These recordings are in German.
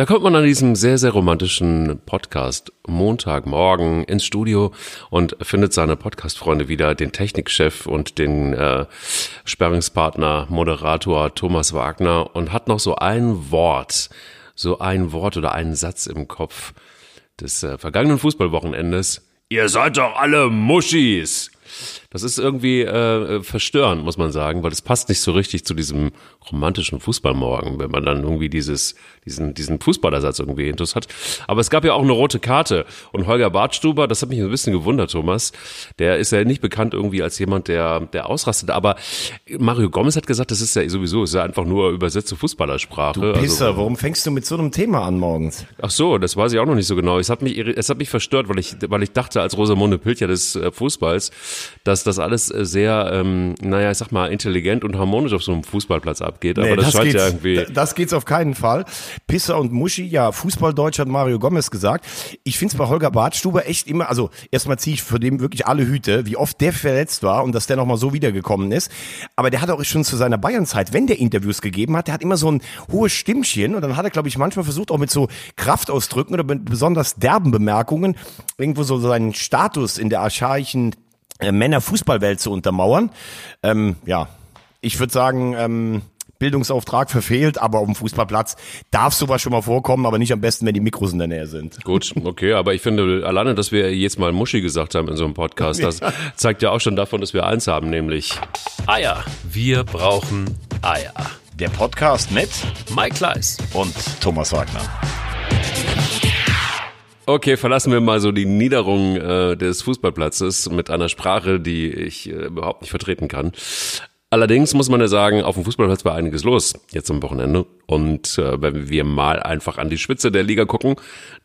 Da kommt man an diesem sehr, sehr romantischen Podcast Montagmorgen ins Studio und findet seine Podcast-Freunde wieder, den Technikchef und den äh, Sperringspartner, Moderator Thomas Wagner und hat noch so ein Wort, so ein Wort oder einen Satz im Kopf des äh, vergangenen Fußballwochenendes. Ihr seid doch alle Muschis! Das ist irgendwie äh, verstörend, muss man sagen, weil es passt nicht so richtig zu diesem romantischen Fußballmorgen, wenn man dann irgendwie dieses, diesen, diesen Fußballersatz irgendwie intus hat. Aber es gab ja auch eine rote Karte und Holger Bartstuber, das hat mich ein bisschen gewundert, Thomas, der ist ja nicht bekannt irgendwie als jemand, der, der ausrastet, aber Mario Gomez hat gesagt, das ist ja sowieso, ist ja einfach nur übersetzte Fußballersprache. Du Pisser, also, warum fängst du mit so einem Thema an morgens? Ach so, das weiß ich auch noch nicht so genau. Es hat mich, es hat mich verstört, weil ich, weil ich dachte als Rosamunde Pilcher des äh, Fußballs, dass das alles äh, sehr, ähm, naja, ich sag mal, intelligent und harmonisch auf so einem Fußballplatz abgeht. Nee, Aber das, das scheint ja irgendwie. Das geht's auf keinen Fall. Pisser und Muschi, ja, Fußballdeutsch hat Mario Gomez gesagt. Ich find's bei Holger Bartstuber echt immer, also erstmal ziehe ich für dem wirklich alle Hüte, wie oft der verletzt war und dass der nochmal so wiedergekommen ist. Aber der hat auch schon zu seiner Bayernzeit, wenn der Interviews gegeben hat, der hat immer so ein hohes Stimmchen und dann hat er, glaube ich, manchmal versucht, auch mit so Kraftausdrücken oder mit besonders derben Bemerkungen irgendwo so seinen Status in der archaischen äh, Männerfußballwelt zu untermauern. Ähm, ja, ich würde sagen, ähm, Bildungsauftrag verfehlt, aber auf dem Fußballplatz darf sowas schon mal vorkommen, aber nicht am besten, wenn die Mikros in der Nähe sind. Gut, okay, aber ich finde alleine, dass wir jetzt mal Muschi gesagt haben in so einem Podcast, das zeigt ja auch schon davon, dass wir eins haben, nämlich Eier. Wir brauchen Eier. Der Podcast mit Mike Kleiss und Thomas Wagner. Okay, verlassen wir mal so die Niederung äh, des Fußballplatzes mit einer Sprache, die ich äh, überhaupt nicht vertreten kann. Allerdings muss man ja sagen, auf dem Fußballplatz war einiges los jetzt am Wochenende. Und äh, wenn wir mal einfach an die Spitze der Liga gucken,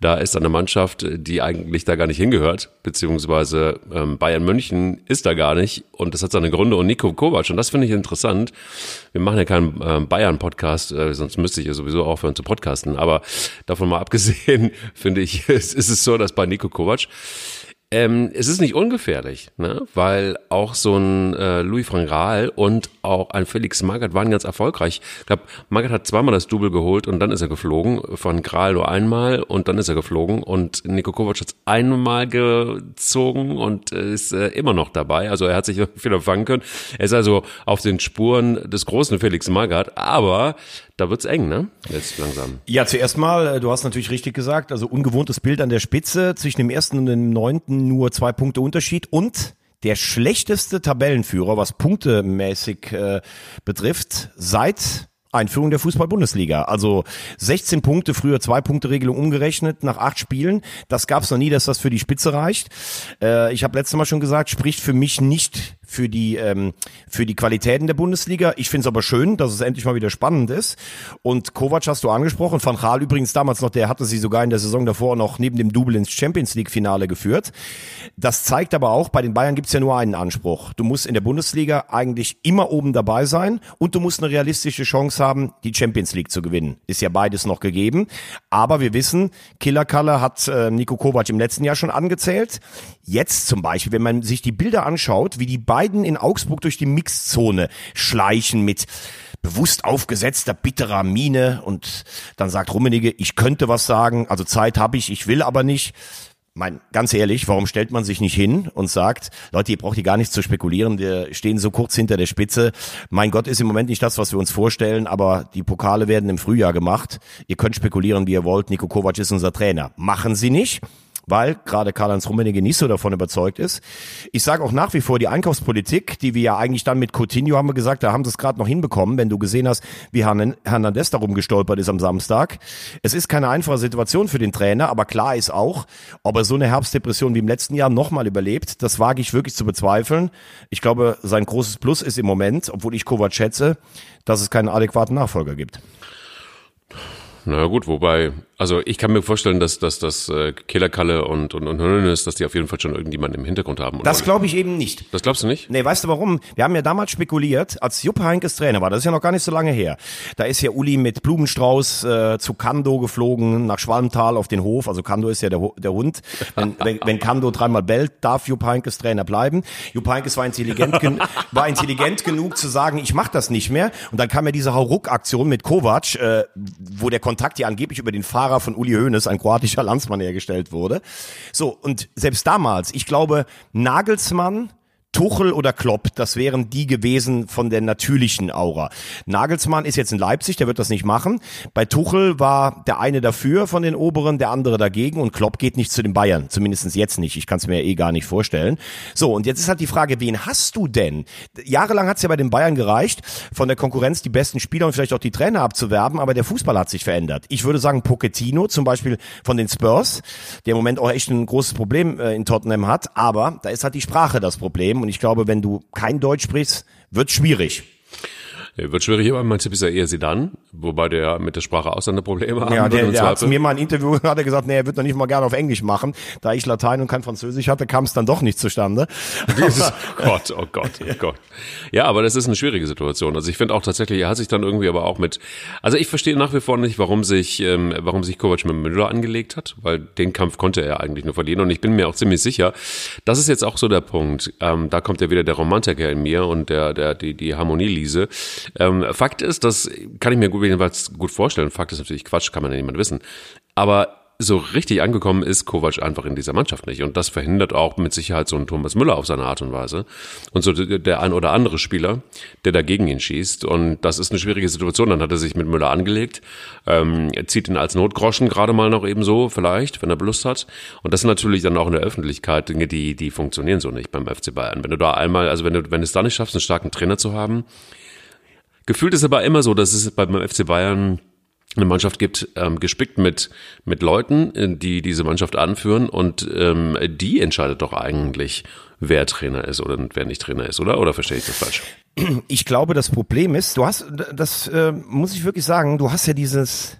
da ist eine Mannschaft, die eigentlich da gar nicht hingehört, beziehungsweise ähm, Bayern München ist da gar nicht. Und das hat seine Gründe. Und Nico Kovac, und das finde ich interessant. Wir machen ja keinen äh, Bayern-Podcast, äh, sonst müsste ich ja sowieso aufhören zu podcasten. Aber davon mal abgesehen, finde ich, ist, ist es so, dass bei Nico Kovac ähm, es ist nicht ungefährlich, ne? weil auch so ein äh, Louis van Gaal und auch ein Felix Magath waren ganz erfolgreich. Ich glaube, Magath hat zweimal das Double geholt und dann ist er geflogen. Van Gaal nur einmal und dann ist er geflogen. Und Niko Kovac hat einmal gezogen und ist äh, immer noch dabei. Also er hat sich wieder fangen können. Er ist also auf den Spuren des großen Felix Magath, aber da wird's eng, ne? Jetzt langsam. Ja, zuerst mal, äh, du hast natürlich richtig gesagt, also ungewohntes Bild an der Spitze, zwischen dem ersten und dem neunten nur zwei Punkte Unterschied und der schlechteste Tabellenführer, was punktemäßig äh, betrifft, seit Einführung der Fußball-Bundesliga. Also 16 Punkte, früher zwei Punkte Regelung umgerechnet nach acht Spielen. Das gab es noch nie, dass das für die Spitze reicht. Äh, ich habe letztes Mal schon gesagt, spricht für mich nicht für die ähm, für die Qualitäten der Bundesliga. Ich finde es aber schön, dass es endlich mal wieder spannend ist. Und Kovac hast du angesprochen, Van Gaal übrigens damals noch, der hatte sie sogar in der Saison davor noch neben dem Double ins Champions League Finale geführt. Das zeigt aber auch, bei den Bayern gibt's ja nur einen Anspruch. Du musst in der Bundesliga eigentlich immer oben dabei sein und du musst eine realistische Chance haben, die Champions League zu gewinnen. Ist ja beides noch gegeben. Aber wir wissen, Killer Kalle hat äh, Nico Kovac im letzten Jahr schon angezählt. Jetzt zum Beispiel, wenn man sich die Bilder anschaut, wie die beiden in Augsburg durch die Mixzone schleichen mit bewusst aufgesetzter, bitterer Miene und dann sagt Rummenigge, ich könnte was sagen, also Zeit habe ich, ich will aber nicht. Mein, ganz ehrlich, warum stellt man sich nicht hin und sagt, Leute, ihr braucht hier gar nicht zu spekulieren, wir stehen so kurz hinter der Spitze. Mein Gott ist im Moment nicht das, was wir uns vorstellen, aber die Pokale werden im Frühjahr gemacht. Ihr könnt spekulieren, wie ihr wollt. Niko Kovac ist unser Trainer. Machen Sie nicht weil gerade Karl-Heinz Rummenigge nicht so davon überzeugt ist. Ich sage auch nach wie vor, die Einkaufspolitik, die wir ja eigentlich dann mit Coutinho haben wir gesagt, da haben sie es gerade noch hinbekommen, wenn du gesehen hast, wie Hernandez darum gestolpert ist am Samstag. Es ist keine einfache Situation für den Trainer, aber klar ist auch, ob er so eine Herbstdepression wie im letzten Jahr nochmal überlebt, das wage ich wirklich zu bezweifeln. Ich glaube, sein großes Plus ist im Moment, obwohl ich Kovac schätze, dass es keinen adäquaten Nachfolger gibt. Na gut, wobei also ich kann mir vorstellen, dass, dass, dass äh, Killerkalle und, und, und Hönes, dass die auf jeden Fall schon irgendjemanden im Hintergrund haben. Das glaube ich eben nicht. Das glaubst du nicht? Nee, weißt du warum? Wir haben ja damals spekuliert, als Jupp Heinkes Trainer war, das ist ja noch gar nicht so lange her. Da ist ja Uli mit Blumenstrauß äh, zu Kando geflogen, nach Schwalmtal auf den Hof. Also Kando ist ja der, der Hund. Wenn, wenn, wenn Kando dreimal bellt, darf Jupp Heinkes Trainer bleiben. Jupp Heinkes war intelligent, gen war intelligent genug zu sagen, ich mach das nicht mehr. Und dann kam ja diese Hauruck-Aktion mit Kovac, äh, wo der Kontakt ja angeblich über den Fahr Fahrer von Uli Hoeneß, ein kroatischer Landsmann, hergestellt wurde. So, und selbst damals, ich glaube, Nagelsmann, Tuchel oder Klopp, das wären die gewesen von der natürlichen Aura. Nagelsmann ist jetzt in Leipzig, der wird das nicht machen. Bei Tuchel war der eine dafür von den Oberen, der andere dagegen und Klopp geht nicht zu den Bayern, zumindest jetzt nicht. Ich kann es mir eh gar nicht vorstellen. So, und jetzt ist halt die Frage, wen hast du denn? Jahrelang hat es ja bei den Bayern gereicht, von der Konkurrenz die besten Spieler und vielleicht auch die Trainer abzuwerben, aber der Fußball hat sich verändert. Ich würde sagen, Pochettino zum Beispiel von den Spurs, der im Moment auch echt ein großes Problem äh, in Tottenham hat, aber da ist halt die Sprache das Problem und ich glaube, wenn du kein Deutsch sprichst, wird schwierig. Wird schwierig, aber mein Tipp ist ja eher Sidan, wobei der mit der Sprache auch seine Probleme hat. Ja, der, der hat zu mir mal ein Interview, hat er gesagt, nee, er wird noch nicht mal gerne auf Englisch machen. Da ich Latein und kein Französisch hatte, kam es dann doch nicht zustande. Gott, oh Gott, oh Gott. Ja, aber das ist eine schwierige Situation. Also ich finde auch tatsächlich, er hat sich dann irgendwie aber auch mit, also ich verstehe nach wie vor nicht, warum sich, ähm, warum sich Kovac mit Müller angelegt hat, weil den Kampf konnte er eigentlich nur verlieren und ich bin mir auch ziemlich sicher, das ist jetzt auch so der Punkt. Ähm, da kommt ja wieder der Romantiker in mir und der, der, die, die Harmonieliese. Ähm, Fakt ist, das kann ich mir jedenfalls gut vorstellen. Fakt ist natürlich Quatsch, kann man ja niemand wissen. Aber so richtig angekommen ist Kovac einfach in dieser Mannschaft nicht. Und das verhindert auch mit Sicherheit so einen Thomas Müller auf seine Art und Weise. Und so der ein oder andere Spieler, der dagegen ihn schießt. Und das ist eine schwierige Situation. Dann hat er sich mit Müller angelegt, ähm, zieht ihn als Notgroschen gerade mal noch eben so, vielleicht, wenn er Lust hat. Und das sind natürlich dann auch in der Öffentlichkeit Dinge, die, die funktionieren so nicht beim FC Bayern. Wenn du da einmal, also wenn du, wenn du es da nicht schaffst, einen starken Trainer zu haben, Gefühlt ist aber immer so, dass es beim FC Bayern eine Mannschaft gibt, ähm, gespickt mit, mit Leuten, äh, die diese Mannschaft anführen und ähm, die entscheidet doch eigentlich, wer Trainer ist oder wer nicht Trainer ist, oder? Oder verstehe ich das falsch? Ich glaube, das Problem ist, du hast, das äh, muss ich wirklich sagen, du hast ja dieses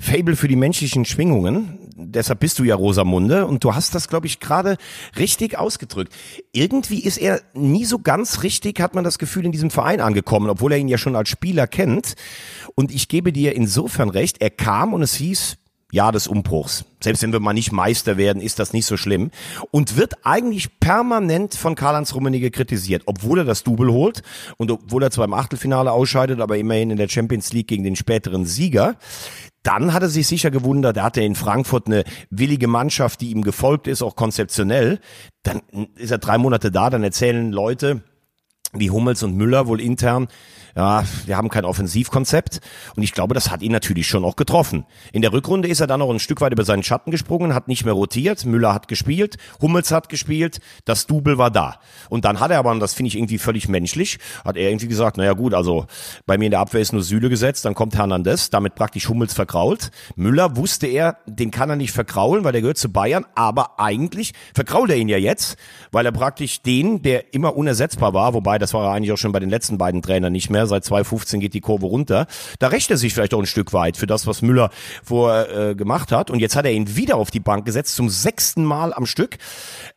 Fable für die menschlichen Schwingungen. Deshalb bist du ja Rosamunde und du hast das, glaube ich, gerade richtig ausgedrückt. Irgendwie ist er nie so ganz richtig, hat man das Gefühl, in diesem Verein angekommen, obwohl er ihn ja schon als Spieler kennt. Und ich gebe dir insofern recht, er kam und es hieß, Jahr des Umbruchs. Selbst wenn wir mal nicht Meister werden, ist das nicht so schlimm. Und wird eigentlich permanent von Karl-Heinz Rummenigge kritisiert, obwohl er das Double holt und obwohl er zwar im Achtelfinale ausscheidet, aber immerhin in der Champions League gegen den späteren Sieger. Dann hat er sich sicher gewundert, er hatte in Frankfurt eine willige Mannschaft, die ihm gefolgt ist, auch konzeptionell. Dann ist er drei Monate da, dann erzählen Leute, wie Hummels und Müller wohl intern, ja, wir haben kein Offensivkonzept. Und ich glaube, das hat ihn natürlich schon auch getroffen. In der Rückrunde ist er dann noch ein Stück weit über seinen Schatten gesprungen, hat nicht mehr rotiert. Müller hat gespielt, Hummels hat gespielt, das Double war da. Und dann hat er aber, und das finde ich irgendwie völlig menschlich, hat er irgendwie gesagt, naja gut, also bei mir in der Abwehr ist nur Süle gesetzt, dann kommt Hernandez, damit praktisch Hummels verkrault. Müller wusste er, den kann er nicht verkraulen, weil der gehört zu Bayern, aber eigentlich verkrault er ihn ja jetzt, weil er praktisch den, der immer unersetzbar war, wobei das war er eigentlich auch schon bei den letzten beiden Trainern nicht mehr, seit 2015 geht die Kurve runter. Da rächt er sich vielleicht auch ein Stück weit für das, was Müller vorher äh, gemacht hat. Und jetzt hat er ihn wieder auf die Bank gesetzt, zum sechsten Mal am Stück.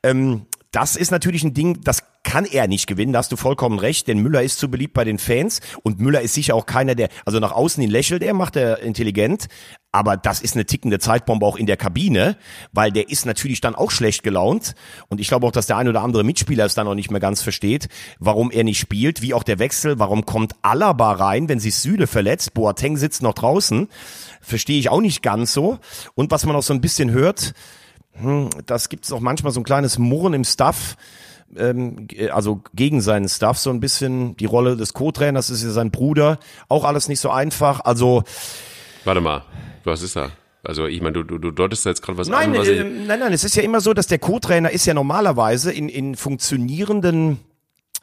Ähm, das ist natürlich ein Ding, das kann er nicht gewinnen, da hast du vollkommen recht, denn Müller ist zu beliebt bei den Fans und Müller ist sicher auch keiner, der, also nach außen ihn lächelt er, macht er intelligent, aber das ist eine tickende Zeitbombe auch in der Kabine, weil der ist natürlich dann auch schlecht gelaunt. Und ich glaube auch, dass der ein oder andere Mitspieler es dann noch nicht mehr ganz versteht, warum er nicht spielt, wie auch der Wechsel, warum kommt Alaba rein, wenn sich Süle verletzt, Boateng sitzt noch draußen, verstehe ich auch nicht ganz so. Und was man auch so ein bisschen hört, hm, das gibt es auch manchmal so ein kleines Murren im Staff, ähm, also gegen seinen Staff so ein bisschen. Die Rolle des Co-Trainers ist ja sein Bruder, auch alles nicht so einfach. Also warte mal, was ist da? Also ich meine, du, du, du deutest jetzt gerade was nein, an. Was äh, nein, nein, es ist ja immer so, dass der Co-Trainer ist ja normalerweise in, in funktionierenden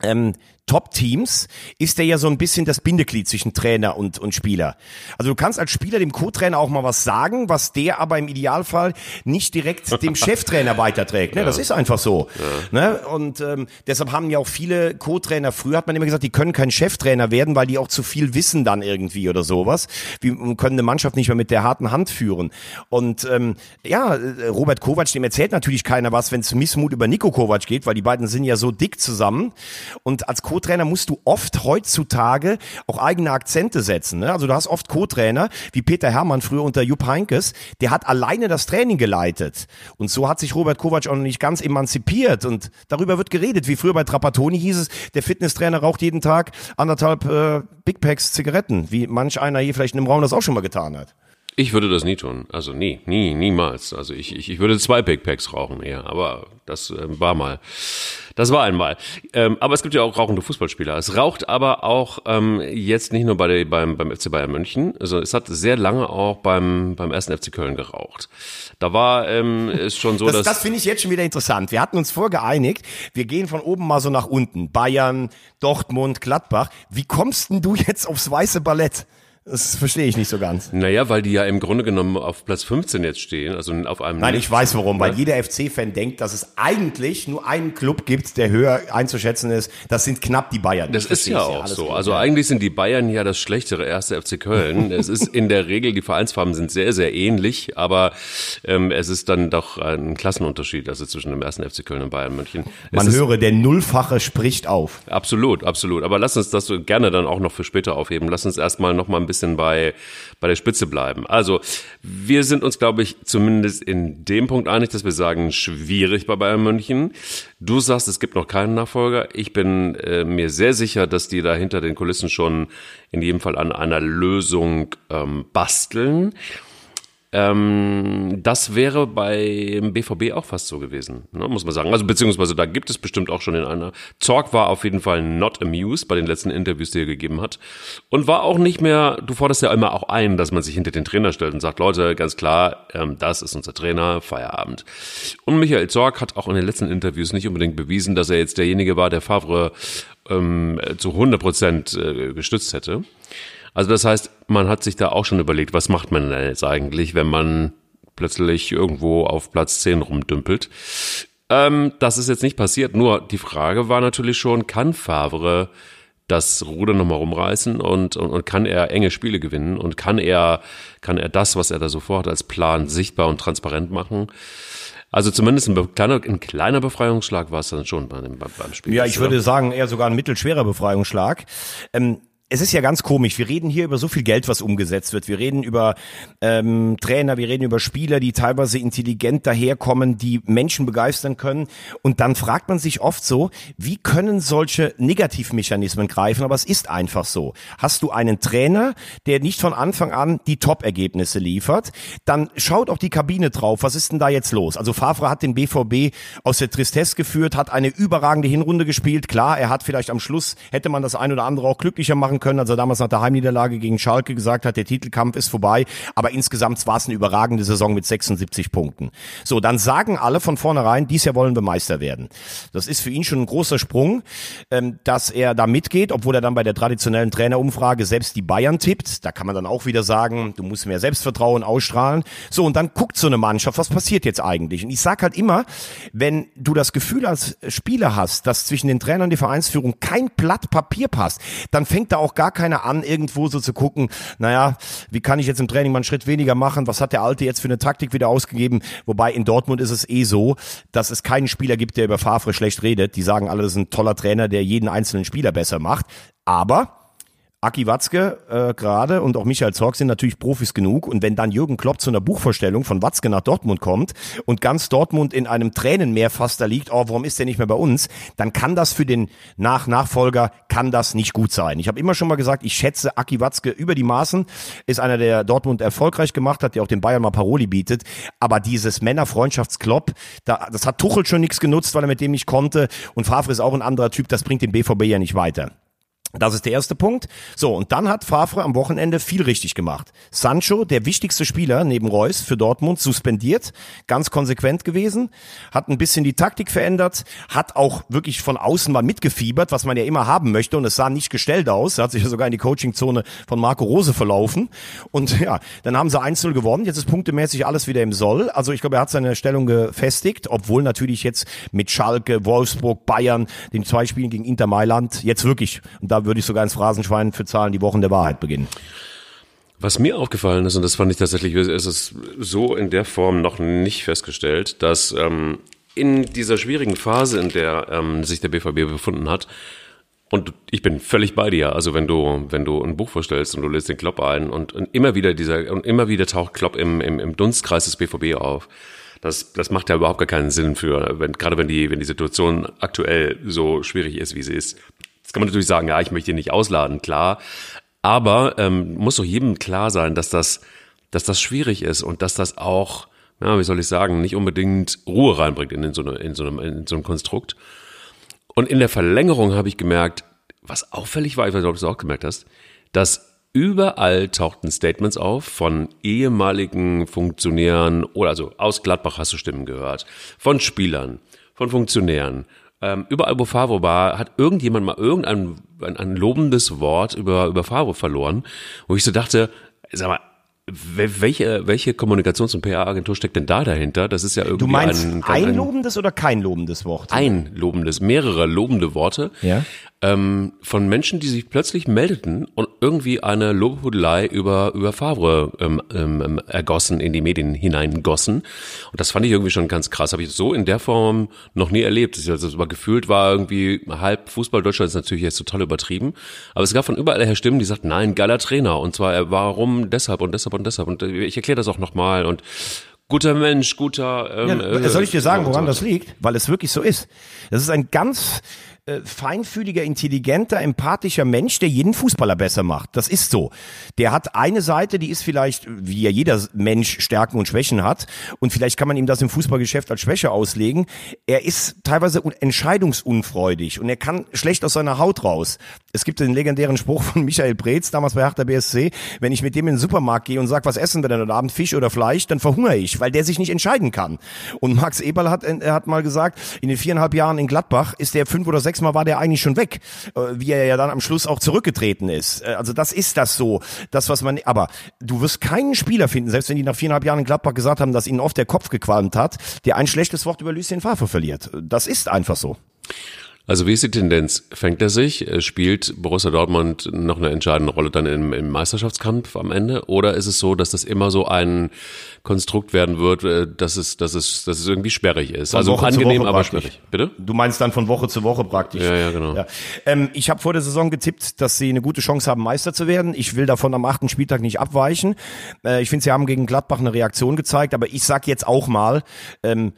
ähm, Top-Teams ist er ja so ein bisschen das Bindeglied zwischen Trainer und, und Spieler. Also du kannst als Spieler dem Co-Trainer auch mal was sagen, was der aber im Idealfall nicht direkt dem Cheftrainer weiterträgt. Ne? Ja. Das ist einfach so. Ja. Ne? Und ähm, deshalb haben ja auch viele Co-Trainer, früher hat man immer gesagt, die können kein Cheftrainer werden, weil die auch zu viel wissen dann irgendwie oder sowas. Wir können eine Mannschaft nicht mehr mit der harten Hand führen. Und ähm, ja, Robert Kovac, dem erzählt natürlich keiner was, wenn es Missmut über Nico Kovac geht, weil die beiden sind ja so dick zusammen. Und als Co Co-Trainer musst du oft heutzutage auch eigene Akzente setzen. Ne? Also du hast oft Co-Trainer, wie Peter Hermann früher unter Jupp Heinkes, der hat alleine das Training geleitet. Und so hat sich Robert Kovac auch noch nicht ganz emanzipiert. Und darüber wird geredet, wie früher bei Trapattoni hieß es, der Fitnesstrainer raucht jeden Tag anderthalb äh, Big Packs Zigaretten, wie manch einer hier vielleicht in dem Raum das auch schon mal getan hat. Ich würde das nie tun. Also nie, nie, niemals. Also ich, ich, ich würde zwei Big Packs rauchen eher, aber das äh, war mal. Das war einmal. Ähm, aber es gibt ja auch rauchende Fußballspieler. Es raucht aber auch ähm, jetzt nicht nur bei der, beim, beim FC Bayern München, sondern es hat sehr lange auch beim, beim ersten FC Köln geraucht. Da war ähm, es schon so, das, dass... Das finde ich jetzt schon wieder interessant. Wir hatten uns vorgeeinigt, wir gehen von oben mal so nach unten. Bayern, Dortmund, Gladbach. Wie kommst denn du jetzt aufs weiße Ballett? Das verstehe ich nicht so ganz. Naja, weil die ja im Grunde genommen auf Platz 15 jetzt stehen, also auf einem. Nein, ich weiß warum, weil jeder FC-Fan denkt, dass es eigentlich nur einen Club gibt, der höher einzuschätzen ist. Das sind knapp die Bayern. Das ist ja auch so. Gut, also eigentlich sind die Bayern ja das schlechtere erste FC Köln. es ist in der Regel, die Vereinsfarben sind sehr, sehr ähnlich, aber ähm, es ist dann doch ein Klassenunterschied, also zwischen dem ersten FC Köln und Bayern München. Es Man höre, der Nullfache spricht auf. Absolut, absolut. Aber lass uns das gerne dann auch noch für später aufheben. Lass uns erstmal noch mal ein bisschen bisschen bei, bei der Spitze bleiben. Also, wir sind uns, glaube ich, zumindest in dem Punkt einig, dass wir sagen, schwierig bei Bayern München. Du sagst, es gibt noch keinen Nachfolger. Ich bin äh, mir sehr sicher, dass die da hinter den Kulissen schon in jedem Fall an einer Lösung ähm, basteln. Ähm, das wäre beim BVB auch fast so gewesen, ne, muss man sagen. Also beziehungsweise da gibt es bestimmt auch schon in einer. Zorg war auf jeden Fall not amused bei den letzten Interviews, die er gegeben hat. Und war auch nicht mehr, du forderst ja immer auch ein, dass man sich hinter den Trainer stellt und sagt, Leute, ganz klar, ähm, das ist unser Trainer, Feierabend. Und Michael Zorg hat auch in den letzten Interviews nicht unbedingt bewiesen, dass er jetzt derjenige war, der Favre ähm, zu 100 Prozent äh, gestützt hätte. Also das heißt, man hat sich da auch schon überlegt, was macht man denn jetzt eigentlich, wenn man plötzlich irgendwo auf Platz 10 rumdümpelt. Ähm, das ist jetzt nicht passiert, nur die Frage war natürlich schon, kann Favre das Ruder nochmal rumreißen und, und, und kann er enge Spiele gewinnen und kann er, kann er das, was er da sofort als Plan sichtbar und transparent machen? Also zumindest ein kleiner, ein kleiner Befreiungsschlag war es dann schon beim, beim Spiel. Ja, ich würde sagen, eher sogar ein mittelschwerer Befreiungsschlag. Ähm, es ist ja ganz komisch. Wir reden hier über so viel Geld, was umgesetzt wird. Wir reden über ähm, Trainer, wir reden über Spieler, die teilweise intelligent daherkommen, die Menschen begeistern können. Und dann fragt man sich oft so, wie können solche Negativmechanismen greifen? Aber es ist einfach so. Hast du einen Trainer, der nicht von Anfang an die Top-Ergebnisse liefert, dann schaut auch die Kabine drauf. Was ist denn da jetzt los? Also Favre hat den BVB aus der Tristesse geführt, hat eine überragende Hinrunde gespielt. Klar, er hat vielleicht am Schluss, hätte man das ein oder andere auch glücklicher machen machen können, als er damals nach der Heimniederlage gegen Schalke gesagt hat, der Titelkampf ist vorbei. Aber insgesamt war es eine überragende Saison mit 76 Punkten. So, dann sagen alle von vornherein, dies Jahr wollen wir Meister werden. Das ist für ihn schon ein großer Sprung, ähm, dass er da mitgeht, obwohl er dann bei der traditionellen Trainerumfrage selbst die Bayern tippt. Da kann man dann auch wieder sagen, du musst mehr Selbstvertrauen ausstrahlen. So, und dann guckt so eine Mannschaft, was passiert jetzt eigentlich? Und ich sag halt immer, wenn du das Gefühl als Spieler hast, dass zwischen den Trainern und der Vereinsführung kein Blatt Papier passt, dann fängt da auch auch gar keiner an, irgendwo so zu gucken, naja, wie kann ich jetzt im Training mal einen Schritt weniger machen? Was hat der Alte jetzt für eine Taktik wieder ausgegeben? Wobei in Dortmund ist es eh so, dass es keinen Spieler gibt, der über Favre schlecht redet. Die sagen alle, das ist ein toller Trainer, der jeden einzelnen Spieler besser macht. Aber Aki Watzke äh, gerade und auch Michael Zorg sind natürlich Profis genug. Und wenn dann Jürgen Klopp zu einer Buchvorstellung von Watzke nach Dortmund kommt und ganz Dortmund in einem Tränenmeer fast da liegt, oh, warum ist der nicht mehr bei uns, dann kann das für den Nach Nachfolger, kann das nicht gut sein. Ich habe immer schon mal gesagt, ich schätze Aki Watzke über die Maßen, ist einer, der Dortmund erfolgreich gemacht hat, der auch den Bayern mal Paroli bietet. Aber dieses Männerfreundschaftsklopp, da, das hat Tuchel schon nichts genutzt, weil er mit dem nicht konnte. Und Favre ist auch ein anderer Typ, das bringt den BVB ja nicht weiter. Das ist der erste Punkt. So, und dann hat Favre am Wochenende viel richtig gemacht. Sancho, der wichtigste Spieler neben Reus für Dortmund, suspendiert, ganz konsequent gewesen, hat ein bisschen die Taktik verändert, hat auch wirklich von außen mal mitgefiebert, was man ja immer haben möchte und es sah nicht gestellt aus. Er hat sich ja sogar in die Coachingzone von Marco Rose verlaufen und ja, dann haben sie 1-0 gewonnen. Jetzt ist punktemäßig alles wieder im Soll. Also ich glaube, er hat seine Stellung gefestigt, obwohl natürlich jetzt mit Schalke, Wolfsburg, Bayern, den zwei Spielen gegen Inter Mailand jetzt wirklich, und da würde ich sogar ins Phrasenschwein für Zahlen die Wochen der Wahrheit beginnen. Was mir aufgefallen ist, und das fand ich tatsächlich, ist es so in der Form noch nicht festgestellt, dass ähm, in dieser schwierigen Phase, in der ähm, sich der BVB befunden hat, und ich bin völlig bei dir. Also wenn du, wenn du ein Buch vorstellst und du lässt den Klopp ein und, und immer wieder dieser, und immer wieder taucht Klopp im, im, im Dunstkreis des BVB auf. Das, das macht ja überhaupt gar keinen Sinn für, wenn, gerade wenn die, wenn die Situation aktuell so schwierig ist, wie sie ist. Jetzt kann man natürlich sagen, ja, ich möchte ihn nicht ausladen, klar. Aber ähm, muss doch jedem klar sein, dass das dass das schwierig ist und dass das auch, ja, wie soll ich sagen, nicht unbedingt Ruhe reinbringt in, so, eine, in, so, einem, in so einem Konstrukt. Und in der Verlängerung habe ich gemerkt, was auffällig war, ich weiß nicht, ob du es auch gemerkt hast, dass überall tauchten Statements auf von ehemaligen Funktionären oder also aus Gladbach hast du Stimmen gehört, von Spielern, von Funktionären. Ähm, überall, wo Favre war, hat irgendjemand mal irgendein ein, ein lobendes Wort über, über Favre verloren, wo ich so dachte, sag mal, welche, welche Kommunikations- und PR-Agentur steckt denn da dahinter? Das ist ja irgendwie Du meinst ein, ein, ein lobendes oder kein lobendes Wort? ein lobendes, mehrere lobende Worte Ja. Ähm, von Menschen, die sich plötzlich meldeten und irgendwie eine Lobhudelei über über Favre ähm, ähm, ergossen, in die Medien hineingossen. Und das fand ich irgendwie schon ganz krass. Habe ich so in der Form noch nie erlebt. Das also, aber gefühlt war irgendwie halb Fußball Deutschland ist natürlich jetzt total übertrieben. Aber es gab von überall her Stimmen, die sagten, nein, geiler Trainer. Und zwar, äh, warum deshalb und deshalb und deshalb. Und äh, ich erkläre das auch nochmal. Und guter Mensch, guter. Ähm, Ja, äh, soll ich dir sagen, und so woran das liegt? Weil es wirklich so ist. Das ist ein ganz äh, feinfühliger, intelligenter, empathischer Mensch, der jeden Fußballer besser macht. Das ist so. Der hat eine Seite, die ist vielleicht, wie ja jeder Mensch Stärken und Schwächen hat. Und vielleicht kann man ihm das im Fußballgeschäft als Schwäche auslegen. Er ist teilweise un- entscheidungsunfreudig und er kann schlecht aus seiner Haut raus. Es gibt den legendären Spruch von Michael Preetz, damals bei Hertha BSC, wenn ich mit dem in den Supermarkt gehe und sag, was essen wir denn heute Abend, Fisch oder Fleisch, dann verhungere ich, weil der sich nicht entscheiden kann. Und Max Eberl hat, er hat mal gesagt, in den viereinhalb Jahren in Gladbach ist der fünf oder sechs Mal war der eigentlich schon weg, äh, wie er ja dann am Schluss auch zurückgetreten ist. Äh, Also das ist das so, das was man, aber du wirst keinen Spieler finden, selbst wenn die nach viereinhalb Jahren in Gladbach gesagt haben, dass ihnen oft der Kopf gequalmt hat, der ein schlechtes Wort über Lucien Favre verliert. Das ist einfach so. Also wie ist die Tendenz? Fängt er sich? Äh, Spielt Borussia Dortmund noch eine entscheidende Rolle dann im, im Meisterschaftskampf am Ende? Oder ist es so, dass das immer so ein Konstrukt werden wird, äh, dass es, dass es, dass es irgendwie sperrig ist? Von also Woche angenehm, Woche aber praktisch. sperrig. Bitte? Du meinst dann von Woche zu Woche praktisch. Ja, ja, genau. Ähm, ich habe vor der Saison getippt, dass sie eine gute Chance haben, Meister zu werden. Ich will davon am achten Spieltag nicht abweichen. Äh, ich finde, sie haben gegen Gladbach eine Reaktion gezeigt, aber ich sag jetzt auch mal, ähm,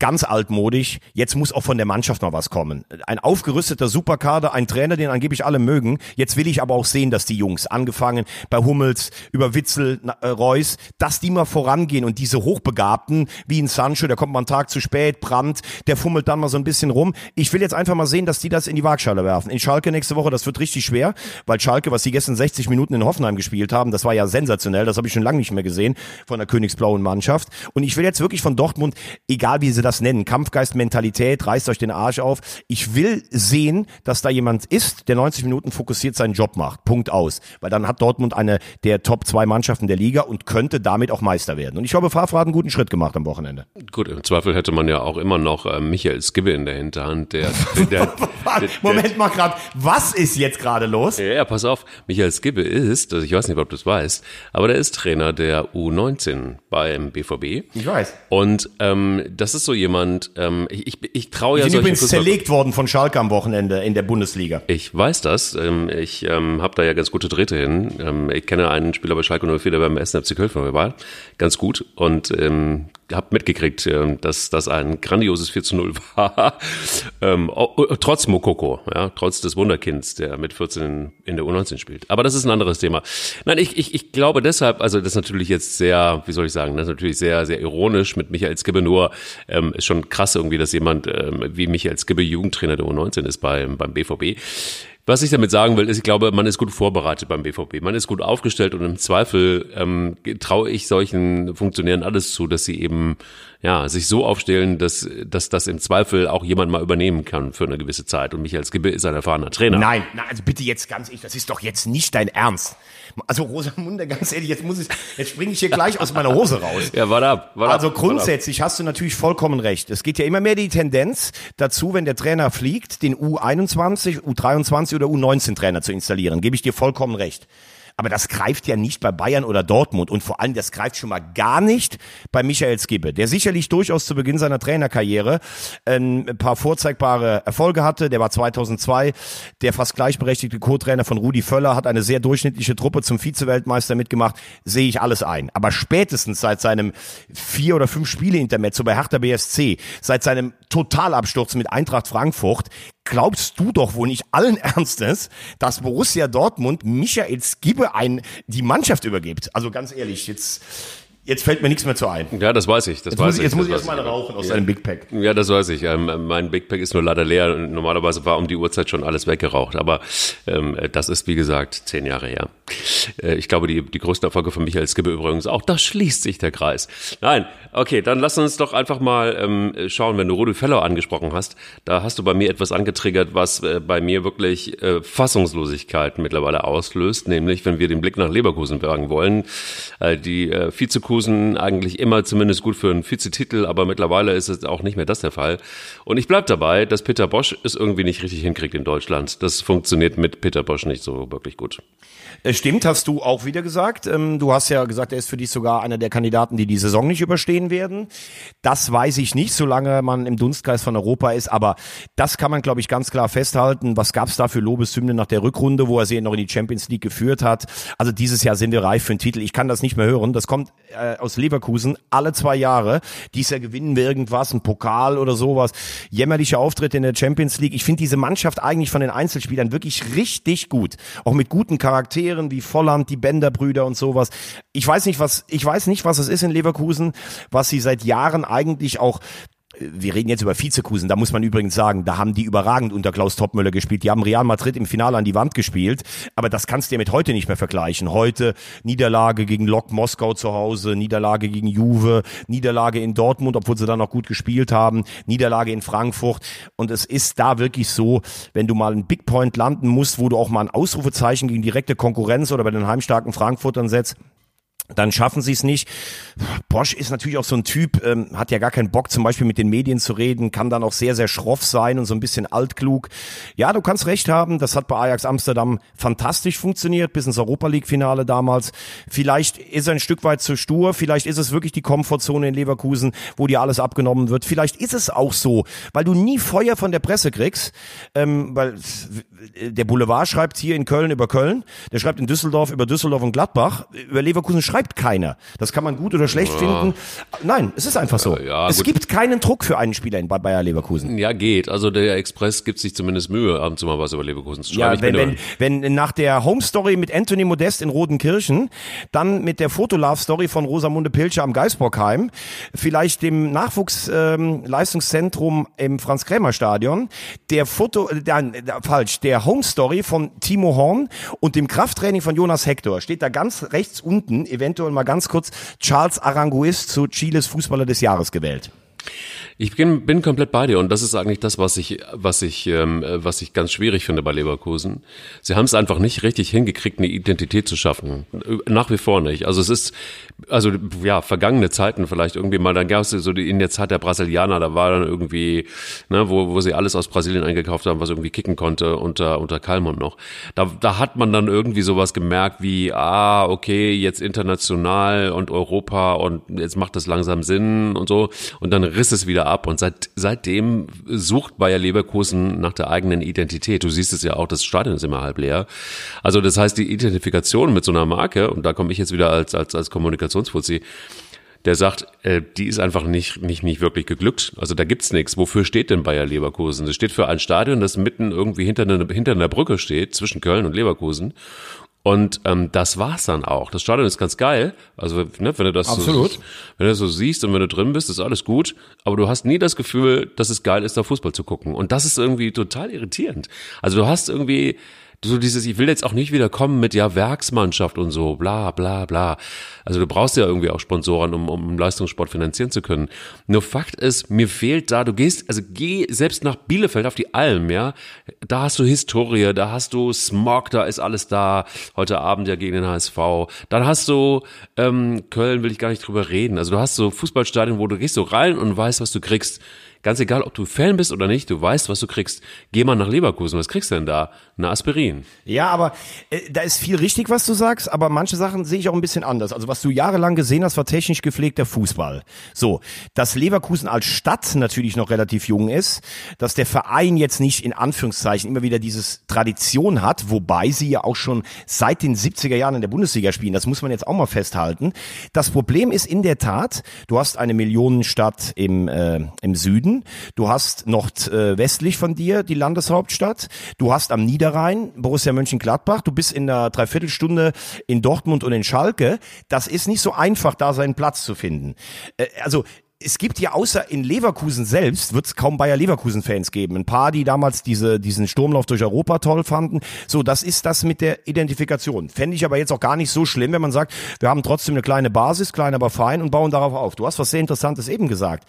ganz altmodisch. Jetzt muss auch von der Mannschaft mal was kommen. Ein aufgerüsteter Superkader, ein Trainer, den angeblich alle mögen. Jetzt will ich aber auch sehen, dass die Jungs, angefangen bei Hummels, über Witzel, äh, Reus, dass die mal vorangehen und diese Hochbegabten, wie ein Sancho, der kommt mal einen Tag zu spät, Brandt, der fummelt dann mal so ein bisschen rum. Ich will jetzt einfach mal sehen, dass die das in die Waagschale werfen. In Schalke nächste Woche, das wird richtig schwer, weil Schalke, was sie gestern 60 Minuten in Hoffenheim gespielt haben, das war ja sensationell, das habe ich schon lange nicht mehr gesehen von der königsblauen Mannschaft. Und ich will jetzt wirklich von Dortmund, egal wie sie das nennen, Kampfgeist, Mentalität, reißt euch den Arsch auf. Ich will sehen, dass da jemand ist, der 90 Minuten fokussiert seinen Job macht. Punkt aus. Weil dann hat Dortmund eine der Top zwei Mannschaften der Liga und könnte damit auch Meister werden. Und ich glaube, Favre hat einen guten Schritt gemacht am Wochenende. Gut, im Zweifel hätte man ja auch immer noch äh, Michael Skibbe in der Hinterhand, der, der, der, der Moment mal gerade, was ist jetzt gerade los? Ja, ja, pass auf. Michael Skibbe ist, also ich weiß nicht, ob du es weißt, aber der ist Trainer der U19 beim BVB. Ich weiß. Und ähm, das ist so jemand, ähm, ich, ich, ich traue ja Die sind übrigens Fußball- zerlegt worden von Schalke am Wochenende in der Bundesliga. Ich weiß das. Ähm, ich ähm, habe da ja ganz gute Drähte hin. Ähm, ich kenne einen Spieler bei Schalke 04, der beim 1. FC Köln war. Ganz gut. Und ähm, habe mitgekriegt, ähm, dass das ein grandioses 4 zu 0 war. ähm, trotz Mokoko, ja, trotz des Wunderkinds, der mit 14 in der U19 spielt. Aber das ist ein anderes Thema. Nein, ich, ich, ich glaube deshalb, also das ist natürlich jetzt sehr, wie soll ich sagen, das ist natürlich sehr, sehr ironisch mit Michael Skibbe, nur ähm, ist schon krass irgendwie, dass jemand ähm, wie Michael Skibbe Jugendtrainer der U19 ist beim, beim BVB. Was ich damit sagen will, ist, ich glaube, man ist gut vorbereitet beim BVB. Man ist gut aufgestellt und im Zweifel ähm, traue ich solchen Funktionären alles zu, dass sie eben ja sich so aufstellen, dass, dass das im Zweifel auch jemand mal übernehmen kann für eine gewisse Zeit. Und Michael Skibbe ist ein erfahrener Trainer. Nein, nein, also bitte jetzt ganz ehrlich, das ist doch jetzt nicht dein Ernst. Also Rosamunde, ganz ehrlich, jetzt muss ich, jetzt springe ich hier gleich aus meiner Hose raus. Ja, warte ab. Warte Also ab, warte ab. grundsätzlich hast du natürlich vollkommen recht. Es geht ja immer mehr die Tendenz dazu, wenn der Trainer fliegt, den U21, U23 oder U19 Trainer zu installieren. Gebe ich dir vollkommen recht. Aber das greift ja nicht bei Bayern oder Dortmund und vor allem das greift schon mal gar nicht bei Michael Skibbe, der sicherlich durchaus zu Beginn seiner Trainerkarriere ähm, ein paar vorzeigbare Erfolge hatte. Der war 2002 der fast gleichberechtigte Co-Trainer von Rudi Völler, hat eine sehr durchschnittliche Truppe zum Vize-Weltmeister mitgemacht. Sehe ich alles ein. Aber spätestens seit seinem vier oder fünf Spiele Intermezzo bei Hertha BSC, seit seinem Totalabsturz mit Eintracht Frankfurt, glaubst du doch wohl nicht allen Ernstes, dass Borussia Dortmund Michael Skibbe ein, die Mannschaft übergibt. Also ganz ehrlich, jetzt Jetzt fällt mir nichts mehr zu ein. Ja, das weiß ich. Das jetzt weiß muss ich, jetzt ich, muss ich das erstmal rauchen aus Ja. deinem Big Pack. Ja, das weiß ich. Ähm, mein Big Pack ist nur leider leer. Normalerweise war um die Uhrzeit schon alles weggeraucht. Aber ähm, das ist, wie gesagt, zehn Jahre her. Äh, ich glaube, die, die größten Erfolge von Michael Skibbe übrigens auch. Da schließt sich der Kreis. Nein, okay, dann lass uns doch einfach mal ähm, schauen, wenn du Rudi Feller angesprochen hast. Da hast du bei mir etwas angetriggert, was äh, bei mir wirklich äh, Fassungslosigkeit mittlerweile auslöst. Nämlich, wenn wir den Blick nach Leverkusen wagen wollen. Äh, die äh, Vizekusen eigentlich immer zumindest gut für einen Vizetitel, aber mittlerweile ist es auch nicht mehr das der Fall. Und ich bleib dabei, dass Peter Bosch es irgendwie nicht richtig hinkriegt in Deutschland. Das funktioniert mit Peter Bosch nicht so wirklich gut. Äh, Stimmt, hast du auch wieder gesagt. Ähm, Du hast ja gesagt, er ist für dich sogar einer der Kandidaten, die die Saison nicht überstehen werden. Das weiß ich nicht, solange man im Dunstkreis von Europa ist. Aber das kann man, glaube ich, ganz klar festhalten. Was gab es da für Lobeshymnen nach der Rückrunde, wo er sie noch in die Champions League geführt hat? Also dieses Jahr sind wir reif für einen Titel. Ich kann das nicht mehr hören. Das kommt äh, aus Leverkusen alle zwei Jahre. Dies gewinnen wir irgendwas, ein Pokal oder sowas. Jämmerliche Auftritte in der Champions League. Ich finde diese Mannschaft eigentlich von den Einzelspielern wirklich richtig gut. Auch mit guten Charakteren wie Volland, die Bender-Brüder und sowas. Ich weiß nicht, was, ich weiß nicht, was es ist in Leverkusen, was sie seit Jahren eigentlich auch wir reden jetzt über Vizekusen, da muss man übrigens sagen, da haben die überragend unter Klaus Toppmöller gespielt. Die haben Real Madrid im Finale an die Wand gespielt, aber das kannst du ja mit heute nicht mehr vergleichen. Heute Niederlage gegen Lok Moskau zu Hause, Niederlage gegen Juve, Niederlage in Dortmund, obwohl sie dann noch gut gespielt haben, Niederlage in Frankfurt und es ist da wirklich so, wenn du mal einen Big Point landen musst, wo du auch mal ein Ausrufezeichen gegen direkte Konkurrenz oder bei den heimstarken Frankfurtern setzt, dann schaffen sie es nicht. Bosch ist natürlich auch so ein Typ, ähm, hat ja gar keinen Bock, zum Beispiel mit den Medien zu reden, kann dann auch sehr, sehr schroff sein und so ein bisschen altklug. Ja, du kannst recht haben, das hat bei Ajax Amsterdam fantastisch funktioniert, bis ins Europa League-Finale damals. Vielleicht ist er ein Stück weit zu stur, vielleicht ist es wirklich die Komfortzone in Leverkusen, wo dir alles abgenommen wird. Vielleicht ist es auch so, weil du nie Feuer von der Presse kriegst, ähm, weil der Boulevard schreibt hier in Köln über Köln, der schreibt in Düsseldorf über Düsseldorf und Gladbach, über Leverkusen schreibt keiner. Das kann man gut oder schlecht finden. Nein, es ist einfach so. Ja, es gut. gibt keinen Druck für einen Spieler in Bad Bayer Leverkusen. Ja, geht. Also der Express gibt sich zumindest Mühe, ab und zu mal was über Leverkusen zu schreiben. Ja, wenn, wenn, wenn nach der Home Story mit Anthony Modest in Rodenkirchen, dann mit der Fotolove Story von Rosamunde Pilcher am Geisbockheim, vielleicht dem Nachwuchsleistungszentrum ähm, im Franz-Krämer-Stadion, der Foto, äh, der, der, falsch, der Home Story von Timo Horn und dem Krafttraining von Jonas Hector steht da ganz rechts unten, eventuell mal ganz kurz, Charles Aranguiz zu Chiles Fußballer des Jahres gewählt. Ich bin, bin komplett bei dir und das ist eigentlich das, was ich, was ich, ähm, äh, was ich ganz schwierig finde bei Leverkusen. Sie haben es einfach nicht richtig hingekriegt, eine Identität zu schaffen. Nach wie vor nicht. Also es ist, also ja, vergangene Zeiten vielleicht irgendwie mal. Dann gab es so die, in der Zeit der Brasilianer, da war dann irgendwie, ne, wo, wo sie alles aus Brasilien eingekauft haben, was irgendwie kicken konnte unter unter Kalmund noch. Da, da hat man dann irgendwie sowas gemerkt wie, ah, okay, jetzt international und Europa und jetzt macht das langsam Sinn und so. Und dann riss es wieder ab und seit, seitdem sucht Bayer Leverkusen nach der eigenen Identität. Du siehst es ja auch, das Stadion ist immer halb leer. Also das heißt, die Identifikation mit so einer Marke, und da komme ich jetzt wieder als, als, als Kommunikationsfuzzi, der sagt, äh, die ist einfach nicht, nicht, nicht wirklich geglückt. Also da gibt's nichts. Wofür steht denn Bayer Leverkusen? Das steht für ein Stadion, das mitten irgendwie hinter einer, hinter einer Brücke steht, zwischen Köln und Leverkusen. Und ähm, das war's dann auch. Das Stadion ist ganz geil. Also ne, wenn du das Absolut. So, wenn du das so siehst und wenn du drin bist, ist alles gut. Aber du hast nie das Gefühl, dass es geil ist, da Fußball zu gucken. Und das ist irgendwie total irritierend. Also du hast irgendwie so dieses, ich will jetzt auch nicht wieder kommen mit ja Werksmannschaft und so, bla bla bla. Also du brauchst ja irgendwie auch Sponsoren, um, um Leistungssport finanzieren zu können. Nur Fakt ist, mir fehlt da, du gehst, also geh selbst nach Bielefeld auf die Alm, ja, da hast du Historie, da hast du Smog, da ist alles da, heute Abend ja gegen den HSV. Dann hast du ähm, Köln, will ich gar nicht drüber reden. Also du hast so Fußballstadien, wo du gehst so rein und weißt, was du kriegst. Ganz egal, ob du Fan bist oder nicht, du weißt, was du kriegst. Geh mal nach Leverkusen, was kriegst du denn da? Eine Aspirin. Ja, aber äh, da ist viel richtig, was du sagst, aber manche Sachen sehe ich auch ein bisschen anders. Also was du jahrelang gesehen hast, war technisch gepflegter Fußball. So, dass Leverkusen als Stadt natürlich noch relativ jung ist, dass der Verein jetzt nicht in Anführungszeichen immer wieder dieses Tradition hat, wobei sie ja auch schon seit den 70er Jahren in der Bundesliga spielen. Das muss man jetzt auch mal festhalten. Das Problem ist in der Tat, du hast eine Millionenstadt im, äh, im Süden, Süden, du hast nordwestlich von dir die Landeshauptstadt, du hast am Niederrhein Borussia Mönchengladbach, du bist in einer Dreiviertelstunde in Dortmund und in Schalke. Das ist nicht so einfach, da seinen Platz zu finden. Äh, also es gibt ja außer in Leverkusen selbst, wird es kaum Bayer Leverkusen-Fans geben. Ein paar, die damals diese, diesen Sturmlauf durch Europa toll fanden. So, das ist das mit der Identifikation. Fände ich aber jetzt auch gar nicht so schlimm, wenn man sagt, wir haben trotzdem eine kleine Basis, klein aber fein und bauen darauf auf. Du hast was sehr Interessantes eben gesagt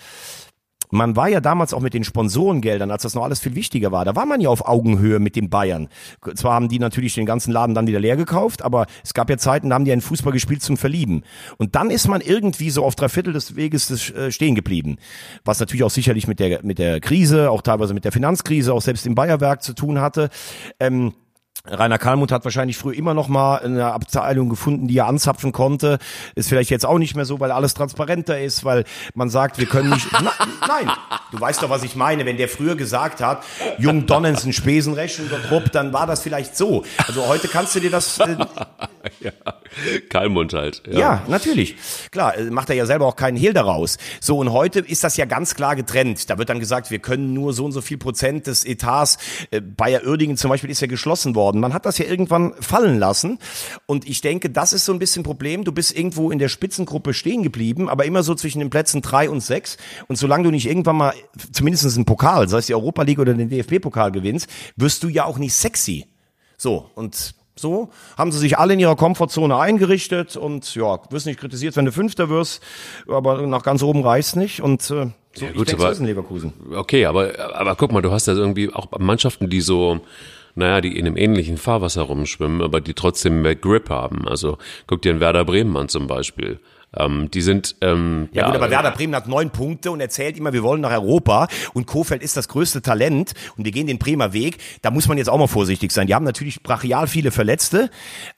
man war ja damals auch mit den Sponsorengeldern, als das noch alles viel wichtiger war, da war man ja auf Augenhöhe mit den Bayern. Zwar haben die natürlich den ganzen Laden dann wieder leer gekauft, aber es gab ja Zeiten, da haben die einen Fußball gespielt zum Verlieben. Und dann ist man irgendwie so auf drei Viertel des Weges äh, stehen geblieben. Was natürlich auch sicherlich mit der, mit der Krise, auch teilweise mit der Finanzkrise, auch selbst im Bayerwerk zu tun hatte. Ähm, Rainer Kalmuth hat wahrscheinlich früher immer noch mal eine Abteilung gefunden, die er anzapfen konnte. Ist vielleicht jetzt auch nicht mehr so, weil alles transparenter ist, weil man sagt, wir können nicht. Na, nein, du weißt doch, was ich meine. Wenn der früher gesagt hat, Jung Donnensen, Spesenrechen der Trupp, dann war das vielleicht so. Also heute kannst du dir das. Äh, ja, Kalmund halt. Ja. ja, natürlich. Klar, äh, macht er ja selber auch keinen Hehl daraus. So, und heute ist das ja ganz klar getrennt. Da wird dann gesagt, wir können nur so und so viel Prozent des Etats. Äh, Bayer Uerdingen zum Beispiel ist ja geschlossen worden worden. Man hat das ja irgendwann fallen lassen. Und ich denke, das ist so ein bisschen Problem. Du bist irgendwo in der Spitzengruppe stehen geblieben, aber immer so zwischen den Plätzen drei und sechs. Und solange du nicht irgendwann mal zumindest einen Pokal, sei es die Europa League oder den DFB-Pokal gewinnst, wirst du ja auch nicht sexy. So, und so haben sie sich alle in ihrer Komfortzone eingerichtet und ja, wirst nicht kritisiert, wenn du Fünfter wirst, aber nach ganz oben reicht nicht und äh, so, ja, gut, ich denke, aber, so ist in Leverkusen. Okay, aber, aber guck mal, du hast ja irgendwie auch Mannschaften, die so naja, die in einem ähnlichen Fahrwasser rumschwimmen, aber die trotzdem mehr Grip haben. Also guck dir einen Werder Bremen an zum Beispiel. Ähm, die sind ähm, ja, ja gut, aber äh, Werder Bremen hat neun Punkte und erzählt immer, wir wollen nach Europa und Kofeld ist das größte Talent und wir gehen den Bremer Weg. Da muss man jetzt auch mal vorsichtig sein. Die haben natürlich brachial viele Verletzte,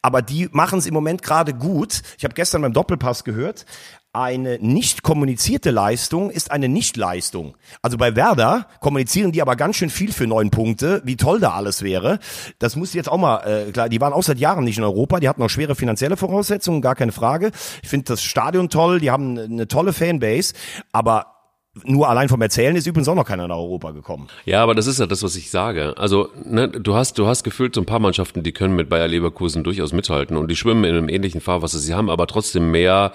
aber die machen es im Moment gerade gut. Ich habe gestern beim Doppelpass gehört, eine nicht kommunizierte Leistung ist eine Nichtleistung. Also bei Werder kommunizieren die aber ganz schön viel für neun Punkte, wie toll da alles wäre. Das muss jetzt auch mal äh, klar. Die waren auch seit Jahren nicht in Europa. Die hatten auch schwere finanzielle Voraussetzungen, gar keine Frage. Ich finde das Stadion toll. Die haben eine tolle Fanbase, aber nur allein vom Erzählen ist übrigens auch noch keiner nach Europa gekommen. Ja, aber das ist ja das, was ich sage. Also, ne, du hast, du hast gefühlt so ein paar Mannschaften, die können mit Bayer Leverkusen durchaus mithalten und die schwimmen in einem ähnlichen Fahrwasser. Sie haben aber trotzdem mehr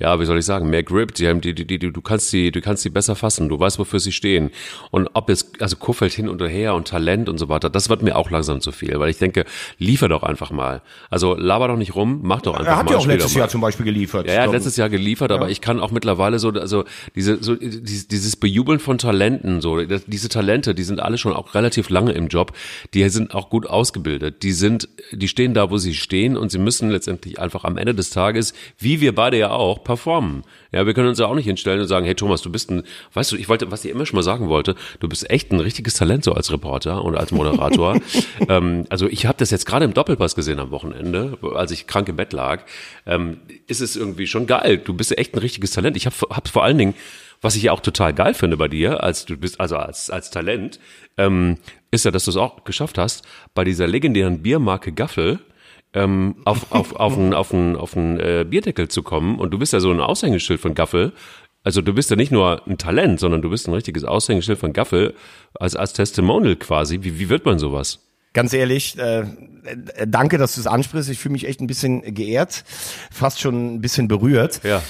ja, wie soll ich sagen, mehr Grip, die haben die, die, die, du kannst die, du kannst die besser fassen, du weißt, wofür sie stehen. Und ob jetzt, also Kofeld hin und her und Talent und so weiter, das wird mir auch langsam zu viel, weil ich denke, liefer doch einfach mal. Also laber doch nicht rum, mach doch einfach mal. Er hat mal, ja auch letztes Jahr zum Beispiel geliefert. Ja, er hat letztes Jahr geliefert, ja. aber ich kann auch mittlerweile so, also diese, so, dieses Bejubeln von Talenten, so, diese Talente, die sind alle schon auch relativ lange im Job, die sind auch gut ausgebildet, die sind, die stehen da, wo sie stehen und sie müssen letztendlich einfach am Ende des Tages, wie wir beide ja auch, performen. Ja, wir können uns ja auch nicht hinstellen und sagen, hey Thomas, du bist ein, weißt du, ich wollte, was ich immer schon mal sagen wollte, du bist echt ein richtiges Talent so als Reporter und als Moderator. ähm, also ich habe das jetzt gerade im Doppelpass gesehen am Wochenende, als ich krank im Bett lag. Ähm, ist es irgendwie schon geil. Du bist echt ein richtiges Talent. Ich habe hab vor allen Dingen was ich ja auch total geil finde bei dir, als du bist, also als, als Talent, ähm, ist ja, dass du es auch geschafft hast, bei dieser legendären Biermarke Gaffel ähm, auf, auf, auf einen auf einen, auf einen, äh, Bierdeckel zu kommen. Und du bist ja so ein Aushängeschild von Gaffel. Also du bist ja nicht nur ein Talent, sondern du bist ein richtiges Aushängeschild von Gaffel als, als Testimonial quasi. Wie, wie wird man sowas? Ganz ehrlich, äh, danke, dass du es ansprichst. Ich fühle mich echt ein bisschen geehrt, fast schon ein bisschen berührt. Ja.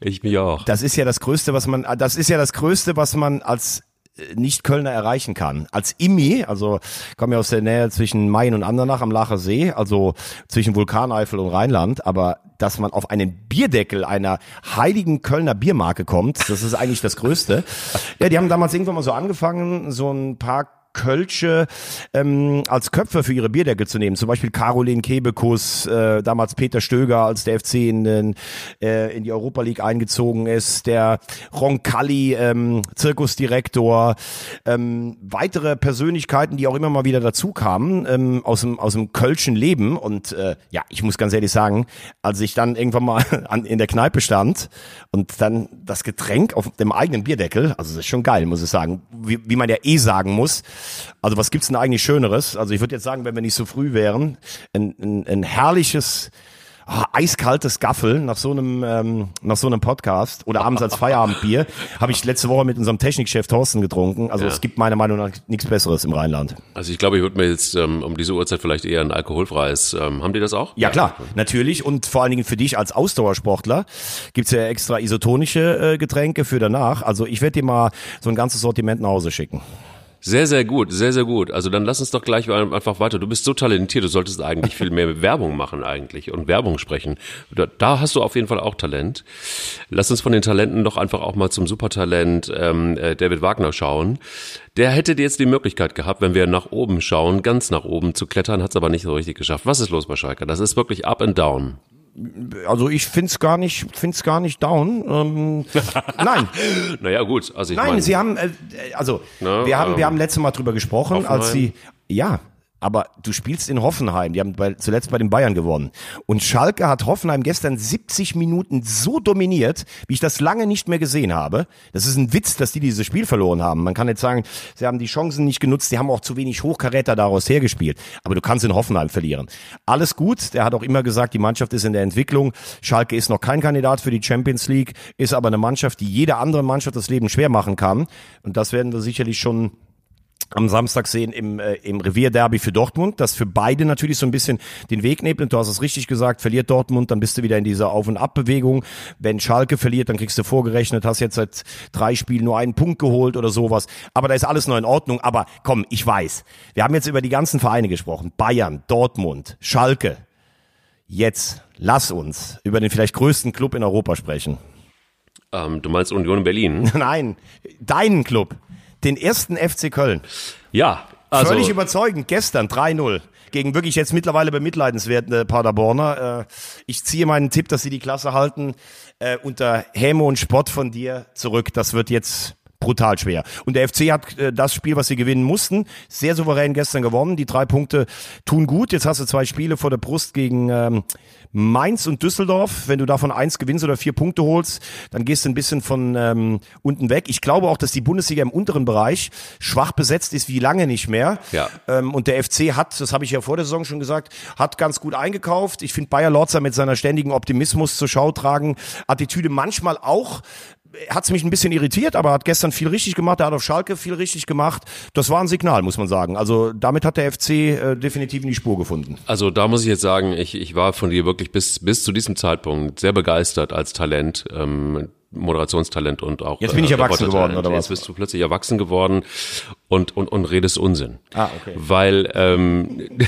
Ich mich auch. Das ist ja das Größte, was man, das ist ja das Größte, was man als nicht-Kölner erreichen kann. Als Immi, also komme ja aus der Nähe zwischen Main und Andernach am Lacher See, also zwischen Vulkaneifel und Rheinland, aber dass man auf einen Bierdeckel einer heiligen Kölner Biermarke kommt, das ist eigentlich das Größte. Ja, die haben damals irgendwann mal so angefangen, so ein paar Kölsche ähm, als Köpfe für ihre Bierdeckel zu nehmen. Zum Beispiel Caroline Kebekus, äh, damals Peter Stöger, als der FC in, den, äh, in die Europa League eingezogen ist, der Roncalli, ähm, Zirkusdirektor, ähm, weitere Persönlichkeiten, die auch immer mal wieder dazu kamen ähm, aus, dem, aus dem Kölschen Leben. Und äh, ja, ich muss ganz ehrlich sagen, als ich dann irgendwann mal an, in der Kneipe stand und dann das Getränk auf dem eigenen Bierdeckel, also das ist schon geil, muss ich sagen, wie, wie man ja eh sagen muss, also was gibt's denn eigentlich Schöneres? Also ich würde jetzt sagen, wenn wir nicht so früh wären, ein, ein, ein herrliches oh, eiskaltes Gaffel nach so einem ähm, nach so einem Podcast oder abends als Feierabendbier habe ich letzte Woche mit unserem Technikchef Thorsten getrunken. Also Ja. es gibt meiner Meinung nach nichts Besseres im Rheinland. Also ich glaube, ich würde mir jetzt ähm, um diese Uhrzeit vielleicht eher ein alkoholfreies. Ähm, haben die das auch? Ja klar, natürlich und vor allen Dingen für dich als Ausdauersportler gibt's ja extra isotonische äh, Getränke für danach. Also ich werde dir mal so ein ganzes Sortiment nach Hause schicken. Sehr, sehr gut, sehr, sehr gut. Also dann lass uns doch gleich einfach weiter. Du bist so talentiert, du solltest eigentlich viel mehr Werbung machen eigentlich und Werbung sprechen. Da, da hast du auf jeden Fall auch Talent. Lass uns von den Talenten doch einfach auch mal zum Supertalent ähm, äh, David Wagner schauen. Der hätte jetzt die Möglichkeit gehabt, wenn wir nach oben schauen, ganz nach oben zu klettern, hat es aber nicht so richtig geschafft. Was ist los bei Schalke? Das ist wirklich up and down. Also ich find's gar nicht, find's gar nicht down. Ähm, nein, Naja, gut. Also ich nein, meine, sie haben, äh, also Na, wir haben, ähm, wir haben letztes Mal drüber gesprochen, als Hoffenheim. sie, ja. Aber du spielst in Hoffenheim, die haben bei, zuletzt bei den Bayern gewonnen. Und Schalke hat Hoffenheim gestern 70 Minuten so dominiert, wie ich das lange nicht mehr gesehen habe. Das ist ein Witz, dass die dieses Spiel verloren haben. Man kann jetzt sagen, sie haben die Chancen nicht genutzt, sie haben auch zu wenig Hochkaräter daraus hergespielt. Aber du kannst in Hoffenheim verlieren. Alles gut, der hat auch immer gesagt, die Mannschaft ist in der Entwicklung. Schalke ist noch kein Kandidat für die Champions League, ist aber eine Mannschaft, die jede andere Mannschaft das Leben schwer machen kann. Und das werden wir sicherlich schon am Samstag sehen im, äh, im Revierderby für Dortmund, das für beide natürlich so ein bisschen den Weg nebelt. Du hast es richtig gesagt, verliert Dortmund, dann bist du wieder in dieser Auf- und Abbewegung. Wenn Schalke verliert, dann kriegst du vorgerechnet, hast jetzt seit drei Spielen nur einen Punkt geholt oder sowas. Aber da ist alles noch in Ordnung. Aber komm, ich weiß, wir haben jetzt über die ganzen Vereine gesprochen. Bayern, Dortmund, Schalke. Jetzt lass uns über den vielleicht größten Club in Europa sprechen. ähm, du meinst Union Berlin? Nein, deinen Club. Den ersten FC Köln. Ja. Also, Völlig überzeugend. Gestern 3-0. Gegen wirklich jetzt mittlerweile bemitleidenswerte Paderborner. Äh, ich ziehe meinen Tipp, dass sie die Klasse halten, äh, unter Häme und Spott von dir zurück. Das wird jetzt brutal schwer. Und der FC hat äh, das Spiel, was sie gewinnen mussten, sehr souverän gestern gewonnen. Die drei Punkte tun gut. Jetzt hast du zwei Spiele vor der Brust gegen ähm, Mainz und Düsseldorf. Wenn du davon eins gewinnst oder vier Punkte holst, dann gehst du ein bisschen von ähm, unten weg. Ich glaube auch, dass die Bundesliga im unteren Bereich schwach besetzt ist wie lange nicht mehr. Ja. Ähm, und der FC hat, das habe ich ja vor der Saison schon gesagt, hat ganz gut eingekauft. Ich finde Bayer Lorzer mit seiner ständigen Optimismus zur Schau tragen, Attitüde manchmal auch hat mich ein bisschen irritiert, aber hat gestern viel richtig gemacht. Er hat auf Schalke viel richtig gemacht. Das war ein Signal, muss man sagen. Also damit hat der FC äh, definitiv in die Spur gefunden. Also da muss ich jetzt sagen, ich, ich war von dir wirklich bis, bis zu diesem Zeitpunkt sehr begeistert als Talent, ähm, Moderationstalent und auch. Jetzt bin ich erwachsen Reportertalent. geworden, oder was? Jetzt bist du plötzlich erwachsen geworden und, und, und redest Unsinn. Ah, okay. Weil, ähm,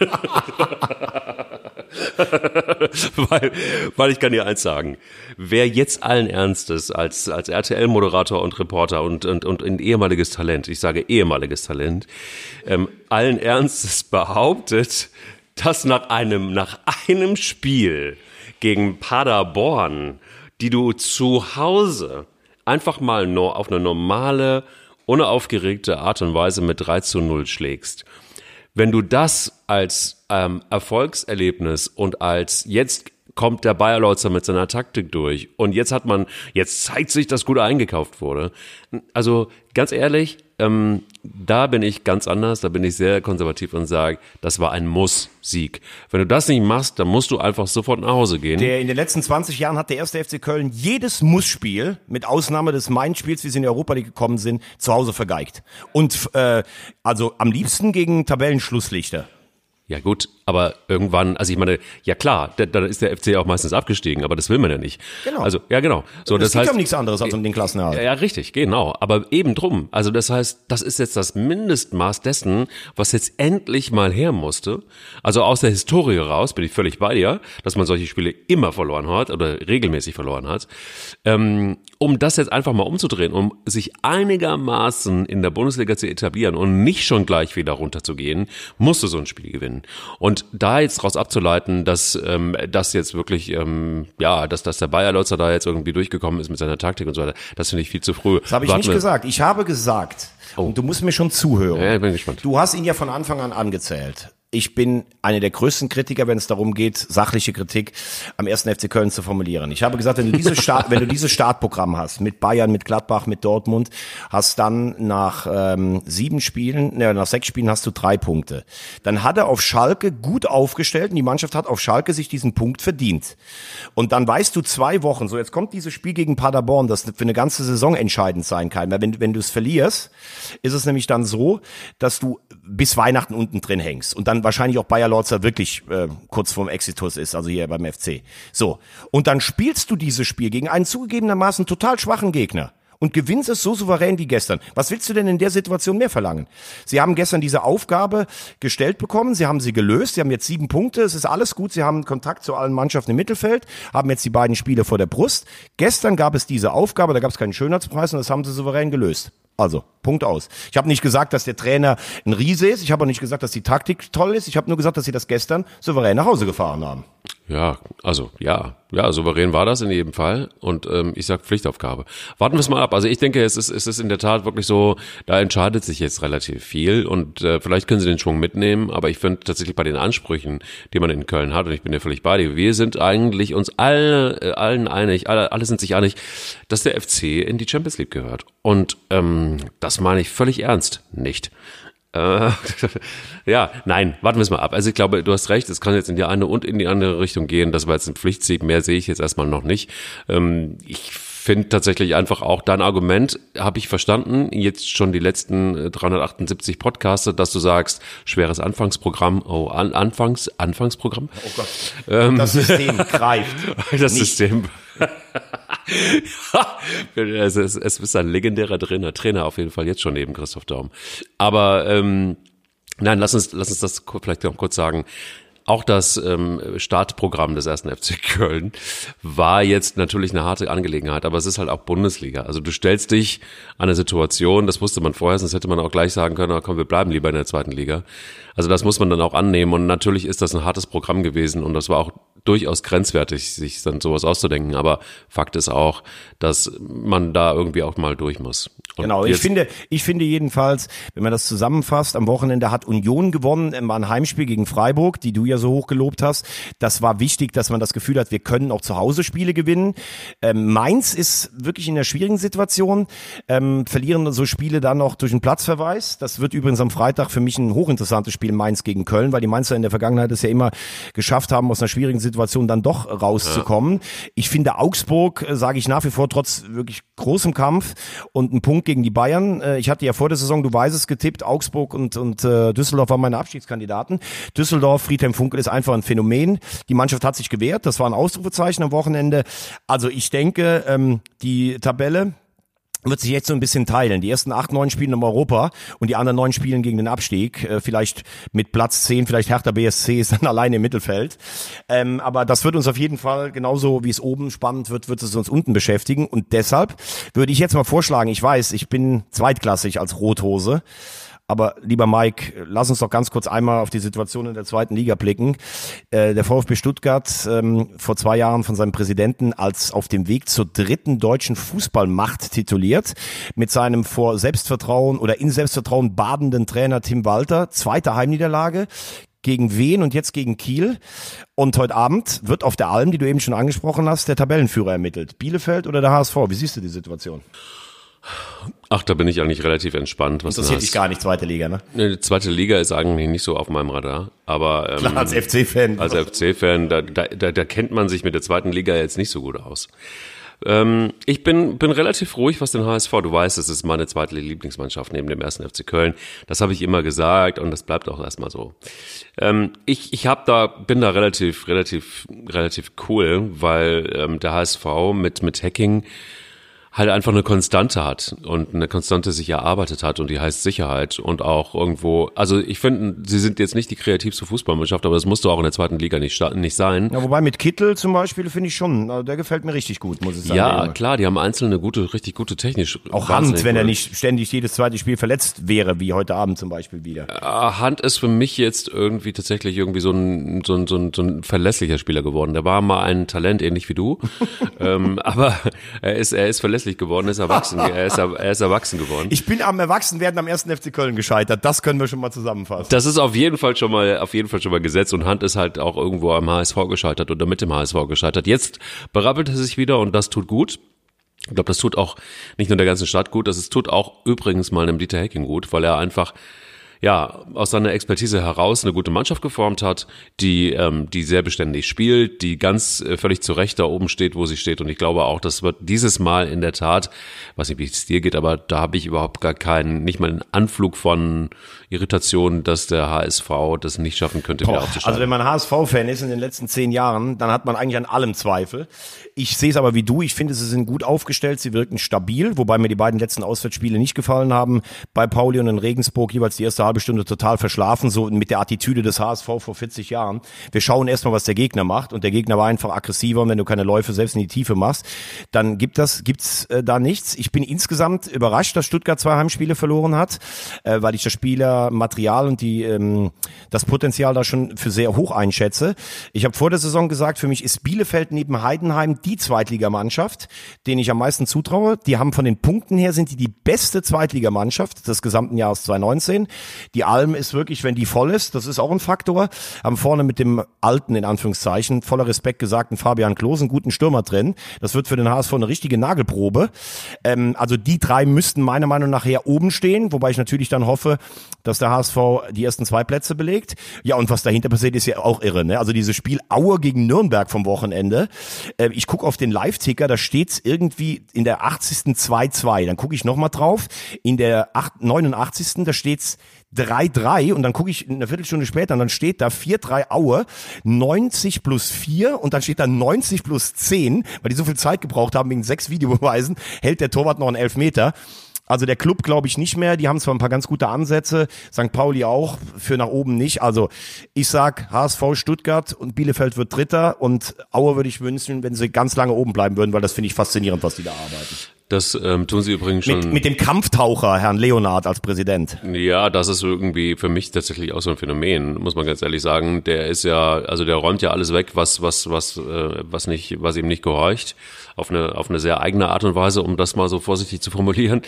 weil, weil ich kann dir eins sagen. Wer jetzt allen Ernstes als, als RTL-Moderator und Reporter und, und, und ein ehemaliges Talent, ich sage ehemaliges Talent, ähm, allen Ernstes behauptet, dass nach einem, nach einem Spiel gegen Paderborn, die du zu Hause einfach mal nur auf eine normale, unaufgeregte Art und Weise mit 3 zu 0 schlägst, wenn du das als ähm, Erfolgserlebnis und als jetzt kommt der Bayer Lautzer mit seiner Taktik durch und jetzt hat man, jetzt zeigt sich, dass gut eingekauft wurde. Also ganz ehrlich, ähm, da bin ich ganz anders, da bin ich sehr konservativ und sage, das war ein Muss-Sieg. Wenn du das nicht machst, dann musst du einfach sofort nach Hause gehen. Der, in den letzten 20 Jahren hat der erste FC Köln jedes Mussspiel, mit Ausnahme des Main-Spiels, wie sie in die Europa League gekommen sind, zu Hause vergeigt. Und äh, also am liebsten gegen Tabellenschlusslichter. Ja gut, aber irgendwann, also ich meine, ja klar, da, da ist der FC auch meistens abgestiegen, aber das will man ja nicht. Genau. Also ja genau. So Es das geht heißt, um nichts anderes als um den Klassenerhalt. Ja, ja, richtig, genau. Aber eben drum. Also das heißt, das ist jetzt das Mindestmaß dessen, was jetzt endlich mal her musste. Also aus der Historie raus bin ich völlig bei dir, dass man solche Spiele immer verloren hat oder regelmäßig verloren hat. Ähm, um das jetzt einfach mal umzudrehen, um sich einigermaßen in der Bundesliga zu etablieren und nicht schon gleich wieder runterzugehen, musst du so ein Spiel gewinnen. Und da jetzt daraus abzuleiten, dass ähm, das jetzt wirklich, ähm, ja, dass, dass der Bayer Lotzer da jetzt irgendwie durchgekommen ist mit seiner Taktik und so weiter, das finde ich viel zu früh. Das habe ich nicht gesagt. Ich habe gesagt, und du musst mir schon zuhören. Oh. Ja, ich bin gespannt. Du hast ihn ja von Anfang an angezählt. Ich bin einer der größten Kritiker, wenn es darum geht, sachliche Kritik am ersten FC Köln zu formulieren. Ich habe gesagt, wenn du dieses Start, wenn du dieses Startprogramm hast mit Bayern, mit Gladbach, mit Dortmund, hast dann nach ähm, sieben Spielen, ne, nach sechs Spielen hast du drei Punkte. Dann hat er auf Schalke gut aufgestellt und die Mannschaft hat auf Schalke sich diesen Punkt verdient. Und dann weißt du zwei Wochen, so jetzt kommt dieses Spiel gegen Paderborn, das für eine ganze Saison entscheidend sein kann. Weil wenn, wenn du es verlierst, ist es nämlich dann so, dass du bis Weihnachten unten drin hängst und dann wahrscheinlich auch Bayer Lorzer wirklich äh, kurz vorm Exitus ist, also hier beim FC. So. Und dann spielst du dieses Spiel gegen einen zugegebenermaßen total schwachen Gegner und gewinnst es so souverän wie gestern. Was willst du denn in der Situation mehr verlangen? Sie haben gestern diese Aufgabe gestellt bekommen, sie haben sie gelöst, sie haben jetzt sieben Punkte, es ist alles gut, sie haben Kontakt zu allen Mannschaften im Mittelfeld, haben jetzt die beiden Spiele vor der Brust. Gestern gab es diese Aufgabe, da gab es keinen Schönheitspreis und das haben sie souverän gelöst. Also, Punkt aus. Ich habe nicht gesagt, dass der Trainer ein Riese ist. Ich habe auch nicht gesagt, dass die Taktik toll ist. Ich habe nur gesagt, dass sie das gestern souverän nach Hause gefahren haben. Ja, also ja, ja, souverän war das in jedem Fall und ähm, ich sag Pflichtaufgabe. Warten wir es mal ab. Also ich denke, es ist, es ist in der Tat wirklich so, da entscheidet sich jetzt relativ viel und äh, vielleicht können sie den Schwung mitnehmen, aber ich finde tatsächlich bei den Ansprüchen, die man in Köln hat, und ich bin ja völlig bei dir, wir sind eigentlich uns alle, äh, allen einig, alle, alle sind sich einig, dass der FC in die Champions League gehört. Und ähm, das meine ich völlig ernst nicht. Äh, ja, nein, warten wir es mal ab. Also ich glaube, du hast recht, es kann jetzt in die eine und in die andere Richtung gehen. Das war jetzt ein Pflichtsieg, mehr sehe ich jetzt erstmal noch nicht. Ähm, ich finde tatsächlich einfach auch dein Argument, habe ich verstanden, jetzt schon die letzten 378 äh, Podcasts, dass du sagst, schweres Anfangsprogramm, oh, an, Anfangs, Anfangsprogramm. Oh Gott. Ähm, das System greift. Das nicht. System. Es, ist, es ist ein legendärer Trainer, Trainer auf jeden Fall jetzt schon neben Christoph Daum. Aber ähm, nein, lass uns, lass uns das vielleicht noch kurz sagen. Auch das ähm, Startprogramm des ersten FC Köln war jetzt natürlich eine harte Angelegenheit, aber es ist halt auch Bundesliga. Also du stellst dich an eine Situation, das wusste man vorher, sonst hätte man auch gleich sagen können, komm, wir bleiben lieber in der zweiten Liga. Also das muss man dann auch annehmen und natürlich ist das ein hartes Programm gewesen und das war auch durchaus grenzwertig, sich dann sowas auszudenken. Aber Fakt ist auch, dass man da irgendwie auch mal durch muss. Und genau, ich finde, ich finde jedenfalls, wenn man das zusammenfasst, am Wochenende hat Union gewonnen, war ein Heimspiel gegen Freiburg, die du ja so hoch gelobt hast. Das war wichtig, dass man das Gefühl hat, wir können auch zu Hause Spiele gewinnen. Ähm, Mainz ist wirklich in einer schwierigen Situation, ähm, verlieren so Spiele dann noch durch einen Platzverweis. Das wird übrigens am Freitag für mich ein hochinteressantes Spiel Mainz gegen Köln, weil die Mainzer in der Vergangenheit es ja immer geschafft haben, aus einer schwierigen Situation Situation dann doch rauszukommen. Ja. Ich finde Augsburg, äh, sage ich nach wie vor, trotz wirklich großem Kampf und ein Punkt gegen die Bayern. Äh, ich hatte ja vor der Saison, du weißt es, getippt, Augsburg und, und äh, Düsseldorf waren meine Abstiegskandidaten. Düsseldorf, Friedhelm Funkel ist einfach ein Phänomen. Die Mannschaft hat sich gewehrt, das war ein Ausrufezeichen am Wochenende. Also ich denke, ähm, die Tabelle, wird sich jetzt so ein bisschen teilen. Die ersten acht, neun spielen im Europa und die anderen neun spielen gegen den Abstieg. Äh, vielleicht mit Platz zehn, vielleicht Hertha BSC ist dann alleine im Mittelfeld. Ähm, aber das wird uns auf jeden Fall genauso wie es oben spannend wird, wird es uns unten beschäftigen. Und deshalb würde ich jetzt mal vorschlagen, ich weiß, ich bin zweitklassig als Rothose. Aber lieber Mike, lass uns doch ganz kurz einmal auf die Situation in der zweiten Liga blicken. Äh, der VfB Stuttgart ähm, vor zwei Jahren von seinem Präsidenten als auf dem Weg zur dritten deutschen Fußballmacht tituliert, mit seinem vor Selbstvertrauen oder in Selbstvertrauen badenden Trainer Tim Walter. Zweite Heimniederlage gegen Wien und jetzt gegen Kiel. Und heute Abend wird auf der Alm, die du eben schon angesprochen hast, der Tabellenführer ermittelt. Bielefeld oder der HSV? Wie siehst du die Situation? Ach, da bin ich eigentlich relativ entspannt. Was Interessiert dich gar nicht, zweite Liga, ne? Die zweite Liga ist eigentlich nicht so auf meinem Radar. Aber ähm, Klar, als FC-Fan. Als FC-Fan, da, da, da, da kennt man sich mit der zweiten Liga jetzt nicht so gut aus. Ähm, ich bin, bin relativ ruhig, was den HSV. Du weißt, es ist meine zweite Lieblingsmannschaft neben dem ersten FC Köln. Das habe ich immer gesagt und das bleibt auch erstmal so. Ähm, ich ich hab da, bin da relativ, relativ, relativ cool, weil ähm, der HSV mit, mit Hacking halt einfach eine Konstante hat und eine Konstante sich erarbeitet hat und die heißt Sicherheit und auch irgendwo, also ich finde, sie sind jetzt nicht die kreativste Fußballmannschaft, aber das musste auch in der zweiten Liga nicht, nicht sein. Ja, wobei mit Kittel zum Beispiel finde ich schon, also der gefällt mir richtig gut, muss ich sagen. Ja, klar, die haben einzelne gute, richtig gute technisch. Auch Hand, wenn er nicht ständig jedes zweite Spiel verletzt wäre, wie heute Abend zum Beispiel wieder. Hand ist für mich jetzt irgendwie tatsächlich irgendwie so ein, so ein, so ein, so ein verlässlicher Spieler geworden. Der war mal ein Talent, ähnlich wie du, ähm, aber er ist, er ist verlässlich tatsächlich geworden, ist erwachsen, er, ist, er ist erwachsen geworden. Ich bin am Erwachsenwerden am ersten FC Köln gescheitert. Das können wir schon mal zusammenfassen. Das ist auf jeden Fall schon mal, auf jeden Fall schon mal gesetzt und Hand ist halt auch irgendwo am HSV gescheitert oder mit dem HSV gescheitert. Jetzt berappelt er sich wieder und das tut gut. Ich glaube, das tut auch nicht nur der ganzen Stadt gut, das tut auch übrigens mal einem Dieter Hecking gut, weil er einfach ja, aus seiner Expertise heraus eine gute Mannschaft geformt hat, die, ähm, die sehr beständig spielt, die ganz äh, völlig zu Recht da oben steht, wo sie steht. Und ich glaube auch, das wird dieses Mal in der Tat, weiß nicht, wie es dir geht, aber da habe ich überhaupt gar keinen, nicht mal einen Anflug von Irritation, dass der HSV das nicht schaffen könnte, Boah, wieder aufzusteigen. Also wenn man HSV-Fan ist in den letzten zehn Jahren, dann hat man eigentlich an allem Zweifel. Ich sehe es aber wie du. Ich finde, sie sind gut aufgestellt. Sie wirken stabil, wobei mir die beiden letzten Auswärtsspiele nicht gefallen haben. Bei Pauli und in Regensburg jeweils die erste halbe Stunde total verschlafen, so mit der Attitüde des HSV vor 40 Jahren. Wir schauen erstmal, was der Gegner macht und der Gegner war einfach aggressiver und wenn du keine Läufe selbst in die Tiefe machst, dann gibt das gibt's äh, da nichts. Ich bin insgesamt überrascht, dass Stuttgart zwei Heimspiele verloren hat, äh, weil ich das Spielermaterial und die ähm, das Potenzial da schon für sehr hoch einschätze. Ich habe vor der Saison gesagt, für mich ist Bielefeld neben Heidenheim die Zweitligamannschaft, denen ich am meisten zutraue. Die haben von den Punkten her sind die die beste Zweitligamannschaft des gesamten Jahres 2019. Die Alm ist wirklich, wenn die voll ist, das ist auch ein Faktor. Haben vorne mit dem alten, in Anführungszeichen, voller Respekt gesagten Fabian Klos einen guten Stürmer drin. Das wird für den HSV eine richtige Nagelprobe. Ähm, also die drei müssten meiner Meinung nach hier oben stehen, wobei ich natürlich dann hoffe, dass der HSV die ersten zwei Plätze belegt. Ja, und was dahinter passiert, ist ja auch irre. Ne? Also dieses Spiel Aue gegen Nürnberg vom Wochenende. Äh, ich gucke auf den Live-Ticker, da steht's irgendwie in der 80. 2-2. Dann gucke ich nochmal drauf. In der 8, 89. da steht's 3-3 und dann gucke ich eine Viertelstunde später und dann steht da 4-3 Aue, 90 plus 4 und dann steht da 90 plus 10, weil die so viel Zeit gebraucht haben wegen sechs Videobeweisen, hält der Torwart noch einen Elfmeter. Also der Club glaube ich nicht mehr, die haben zwar ein paar ganz gute Ansätze, St. Pauli auch, für nach oben nicht. Also ich sag HSV Stuttgart und Bielefeld wird Dritter und Aue würde ich wünschen, wenn sie ganz lange oben bleiben würden, weil das finde ich faszinierend, was die da arbeiten. Das ähm, tun sie übrigens schon. Mit, mit dem Kampftaucher, Herrn Leonard als Präsident. Ja, das ist irgendwie für mich tatsächlich auch so ein Phänomen, muss man ganz ehrlich sagen. Der ist ja, also der räumt ja alles weg, was was was äh, was nicht, was ihm nicht gehorcht, auf eine auf eine sehr eigene Art und Weise, um das mal so vorsichtig zu formulieren.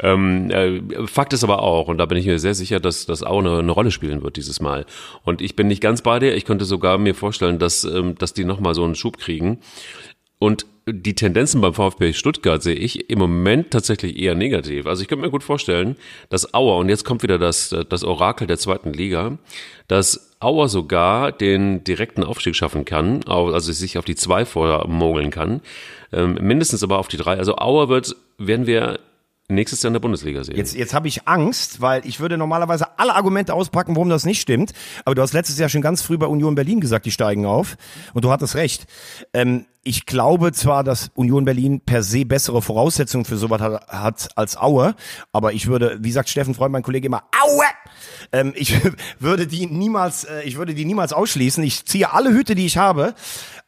Ähm, äh, Fakt ist aber auch, und da bin ich mir sehr sicher, dass das auch eine, eine Rolle spielen wird dieses Mal. Und ich bin nicht ganz bei dir. Ich könnte sogar mir vorstellen, dass ähm, dass die noch mal so einen Schub kriegen. Und die Tendenzen beim VfB Stuttgart sehe ich im Moment tatsächlich eher negativ. Also ich könnte mir gut vorstellen, dass Auer, und jetzt kommt wieder das, das Orakel der zweiten Liga, dass Auer sogar den direkten Aufstieg schaffen kann, also sich auf die zwei vormogeln kann, ähm, mindestens aber auf die drei. Also Auer wird, werden wir nächstes Jahr in der Bundesliga sehen. Jetzt, jetzt habe ich Angst, weil ich würde normalerweise alle Argumente auspacken, warum das nicht stimmt. Aber du hast letztes Jahr schon ganz früh bei Union Berlin gesagt, die steigen auf. Und du hattest recht. Ähm, ich glaube zwar, dass Union Berlin per se bessere Voraussetzungen für sowas hat, hat als Aue, aber ich würde, wie sagt Steffen Freund, mein Kollege immer, Aue! Ähm, ich würde die niemals, äh, ich würde die niemals ausschließen. Ich ziehe alle Hüte, die ich habe,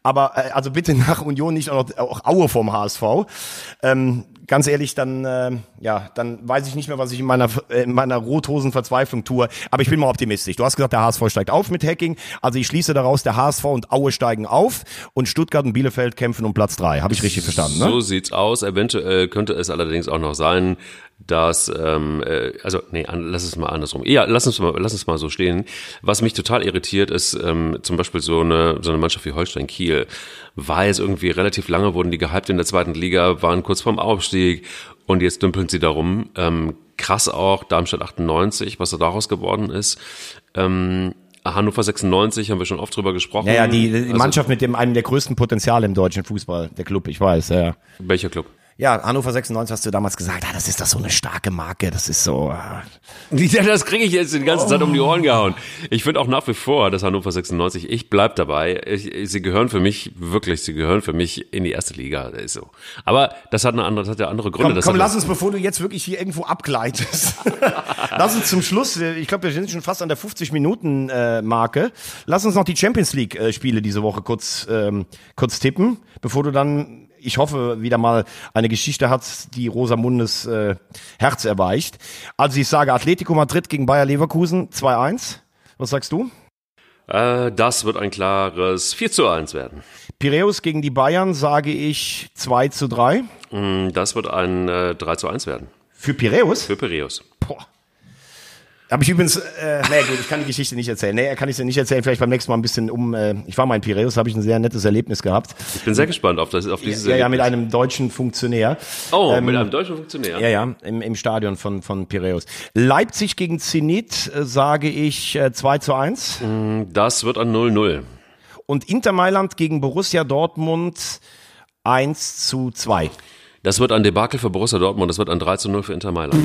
aber äh, also bitte nach Union nicht auch, noch, auch Aue vom HSV. Ähm, ganz ehrlich, dann äh, ja, dann weiß ich nicht mehr, was ich in meiner äh, in meiner rothosen Verzweiflung tue. Aber ich bin mal optimistisch. Du hast gesagt, der HSV steigt auf mit Hacking. Also ich schließe daraus, der HSV und Aue steigen auf und Stuttgart und Bielefeld kämpfen um Platz drei. Habe ich richtig verstanden? Ne? So sieht's aus. Eventuell könnte es allerdings auch noch sein, dass ähm, äh, also nee, an, lass es mal andersrum. Ja, lass uns mal, lass uns mal so stehen. Was mich total irritiert, ist ähm, zum Beispiel so eine so eine Mannschaft wie Holstein Kiel. War jetzt irgendwie relativ lange wurden die gehypt in der zweiten Liga, waren kurz vorm Aufstieg und jetzt dümpeln sie darum. Ähm, krass auch Darmstadt 98, was da daraus geworden ist. Ähm, Hannover 96 haben wir schon oft drüber gesprochen. Ja, ja die, die also, Mannschaft mit dem einem der größten Potenziale im deutschen Fußball, der Club, ich weiß, ja. Welcher Club? Ja, Hannover 96 hast du damals gesagt, ah, das ist doch so eine starke Marke, das ist so. Ja, das kriege ich jetzt die ganze Zeit um die Ohren gehauen. Ich finde auch nach wie vor, dass Hannover 96, ich bleib dabei. Ich, sie gehören für mich wirklich, sie gehören für mich in die erste Liga, ist so. Aber das hat eine andere, das hat ja andere Gründe. Komm, komm lass uns, bevor du jetzt wirklich hier irgendwo abgleitest, lass uns zum Schluss, ich glaube, wir sind schon fast an der 50 Minuten äh, Marke. Lass uns noch die Champions League äh, Spiele diese Woche kurz ähm, kurz tippen, bevor du dann ich hoffe, wieder mal eine Geschichte hat, die Rosamundes äh, Herz erweicht. Also ich sage Atletico Madrid gegen Bayer Leverkusen 2-1. Was sagst du? Äh, das wird ein klares 4 zu 1 werden. Piräus gegen die Bayern sage ich 2 zu 3. Mm, Das wird ein äh, 3 zu 1 werden. Für Piräus? Für Piräus. Habe ich übrigens, äh, nee, gut, ich kann die Geschichte nicht erzählen. Nee, kann ich sie nicht erzählen. Vielleicht beim nächsten Mal ein bisschen um. Äh, ich war mal in Piräus, habe ich ein sehr nettes Erlebnis gehabt. Ich bin sehr gespannt auf, das, auf dieses Ja, ja, mit Erlebnis. einem deutschen Funktionär. Oh, mit einem deutschen Funktionär. Ja, ja, im, im Stadion von, von Piräus. Leipzig gegen Zenit äh, sage ich äh, 2 zu 1. Das wird ein 0-0. Und Inter Mailand gegen Borussia Dortmund 1 zu 2. Das wird ein Debakel für Borussia Dortmund. Das wird ein 3 zu 0 für Inter Mailand.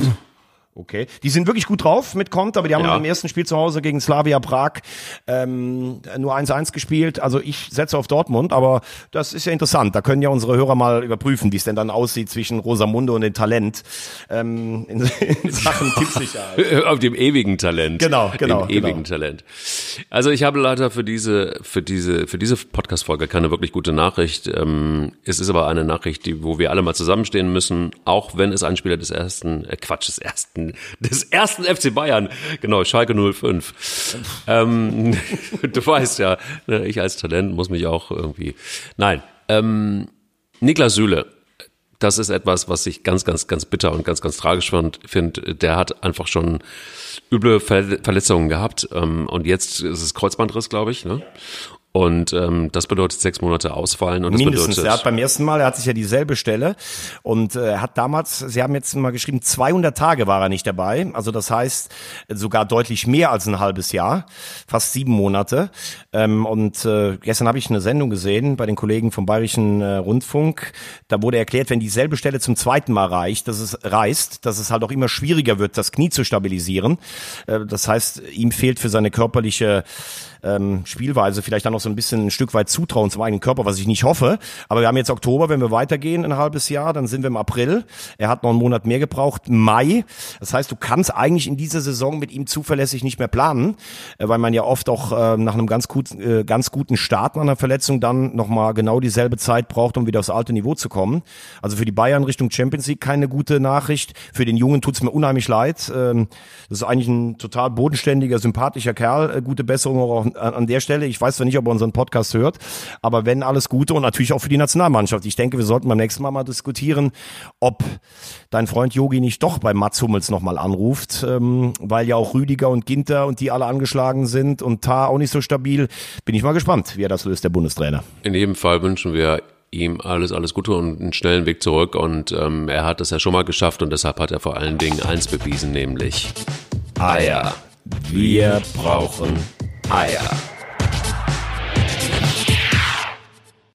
Okay. Die sind wirklich gut drauf mit Konter, aber die haben Ja. im ersten Spiel zu Hause gegen Slavia Prag ähm, nur 1-1 gespielt. Also ich setze auf Dortmund, aber das ist ja interessant. Da können ja unsere Hörer mal überprüfen, wie es denn dann aussieht zwischen Rosamunde und dem Talent ähm, in, in Sachen Tippsicherheit. Auf dem ewigen Talent. Genau, genau, Dem genau. ewigen Talent. Also ich habe leider für diese, für diese, für diese Podcast-Folge keine wirklich gute Nachricht. Ähm, es ist aber eine Nachricht, die, wo wir alle mal zusammenstehen müssen, auch wenn es ein Spieler des ersten, äh, Quatsch, des ersten, des ersten FC Bayern, genau, Schalke 05. ähm, du weißt ja, ne, ich als Talent muss mich auch irgendwie, nein, ähm, Niklas Süle, das ist etwas, was ich ganz, ganz, ganz bitter und ganz, ganz tragisch finde. Der hat einfach schon üble Ver Verletzungen gehabt ähm, und jetzt ist es Kreuzbandriss, glaube ich. Ne? Und ähm, das bedeutet sechs Monate ausfallen und das Mindestens. bedeutet Er hat beim ersten Mal, er hat sich ja dieselbe Stelle und äh, hat damals, Sie haben jetzt mal geschrieben, 200 Tage war er nicht dabei. Also das heißt sogar deutlich mehr als ein halbes Jahr, fast sieben Monate. Ähm, und äh, gestern habe ich eine Sendung gesehen bei den Kollegen vom Bayerischen äh, Rundfunk. Da wurde erklärt, wenn dieselbe Stelle zum zweiten Mal reicht, dass es reißt, dass es halt auch immer schwieriger wird, das Knie zu stabilisieren. Äh, das heißt, ihm fehlt für seine körperliche ähm, Spielweise vielleicht dann noch so ein bisschen ein Stück weit Zutrauen zum eigenen Körper, was ich nicht hoffe. Aber wir haben jetzt Oktober, wenn wir weitergehen, ein halbes Jahr, dann sind wir im April. Er hat noch einen Monat mehr gebraucht, Mai. Das heißt, du kannst eigentlich in dieser Saison mit ihm zuverlässig nicht mehr planen, äh, weil man ja oft auch äh, nach einem ganz, gut, äh, ganz guten Start nach einer Verletzung dann nochmal genau dieselbe Zeit braucht, um wieder aufs alte Niveau zu kommen. Also für die Bayern Richtung Champions League keine gute Nachricht. Für den Jungen tut's mir unheimlich leid. Ähm, das ist eigentlich ein total bodenständiger, sympathischer Kerl. Gute Besserung auch an, an der Stelle. Ich weiß zwar nicht, ob er unseren Podcast hört, aber wenn alles Gute und natürlich auch für die Nationalmannschaft. Ich denke, wir sollten beim nächsten Mal mal diskutieren, ob dein Freund Yogi nicht doch bei Mats Hummels nochmal anruft, ähm, weil ja auch Rüdiger und Ginter und die alle angeschlagen sind und Tar auch nicht so stabil. Bin ich mal gespannt, wie er das löst, der Bundestrainer. In jedem Fall wünschen wir ihm alles, alles Gute und einen schnellen Weg zurück. Und ähm, er hat es ja schon mal geschafft und deshalb hat er vor allen Dingen eins bewiesen, nämlich Eier. Wir brauchen Eier.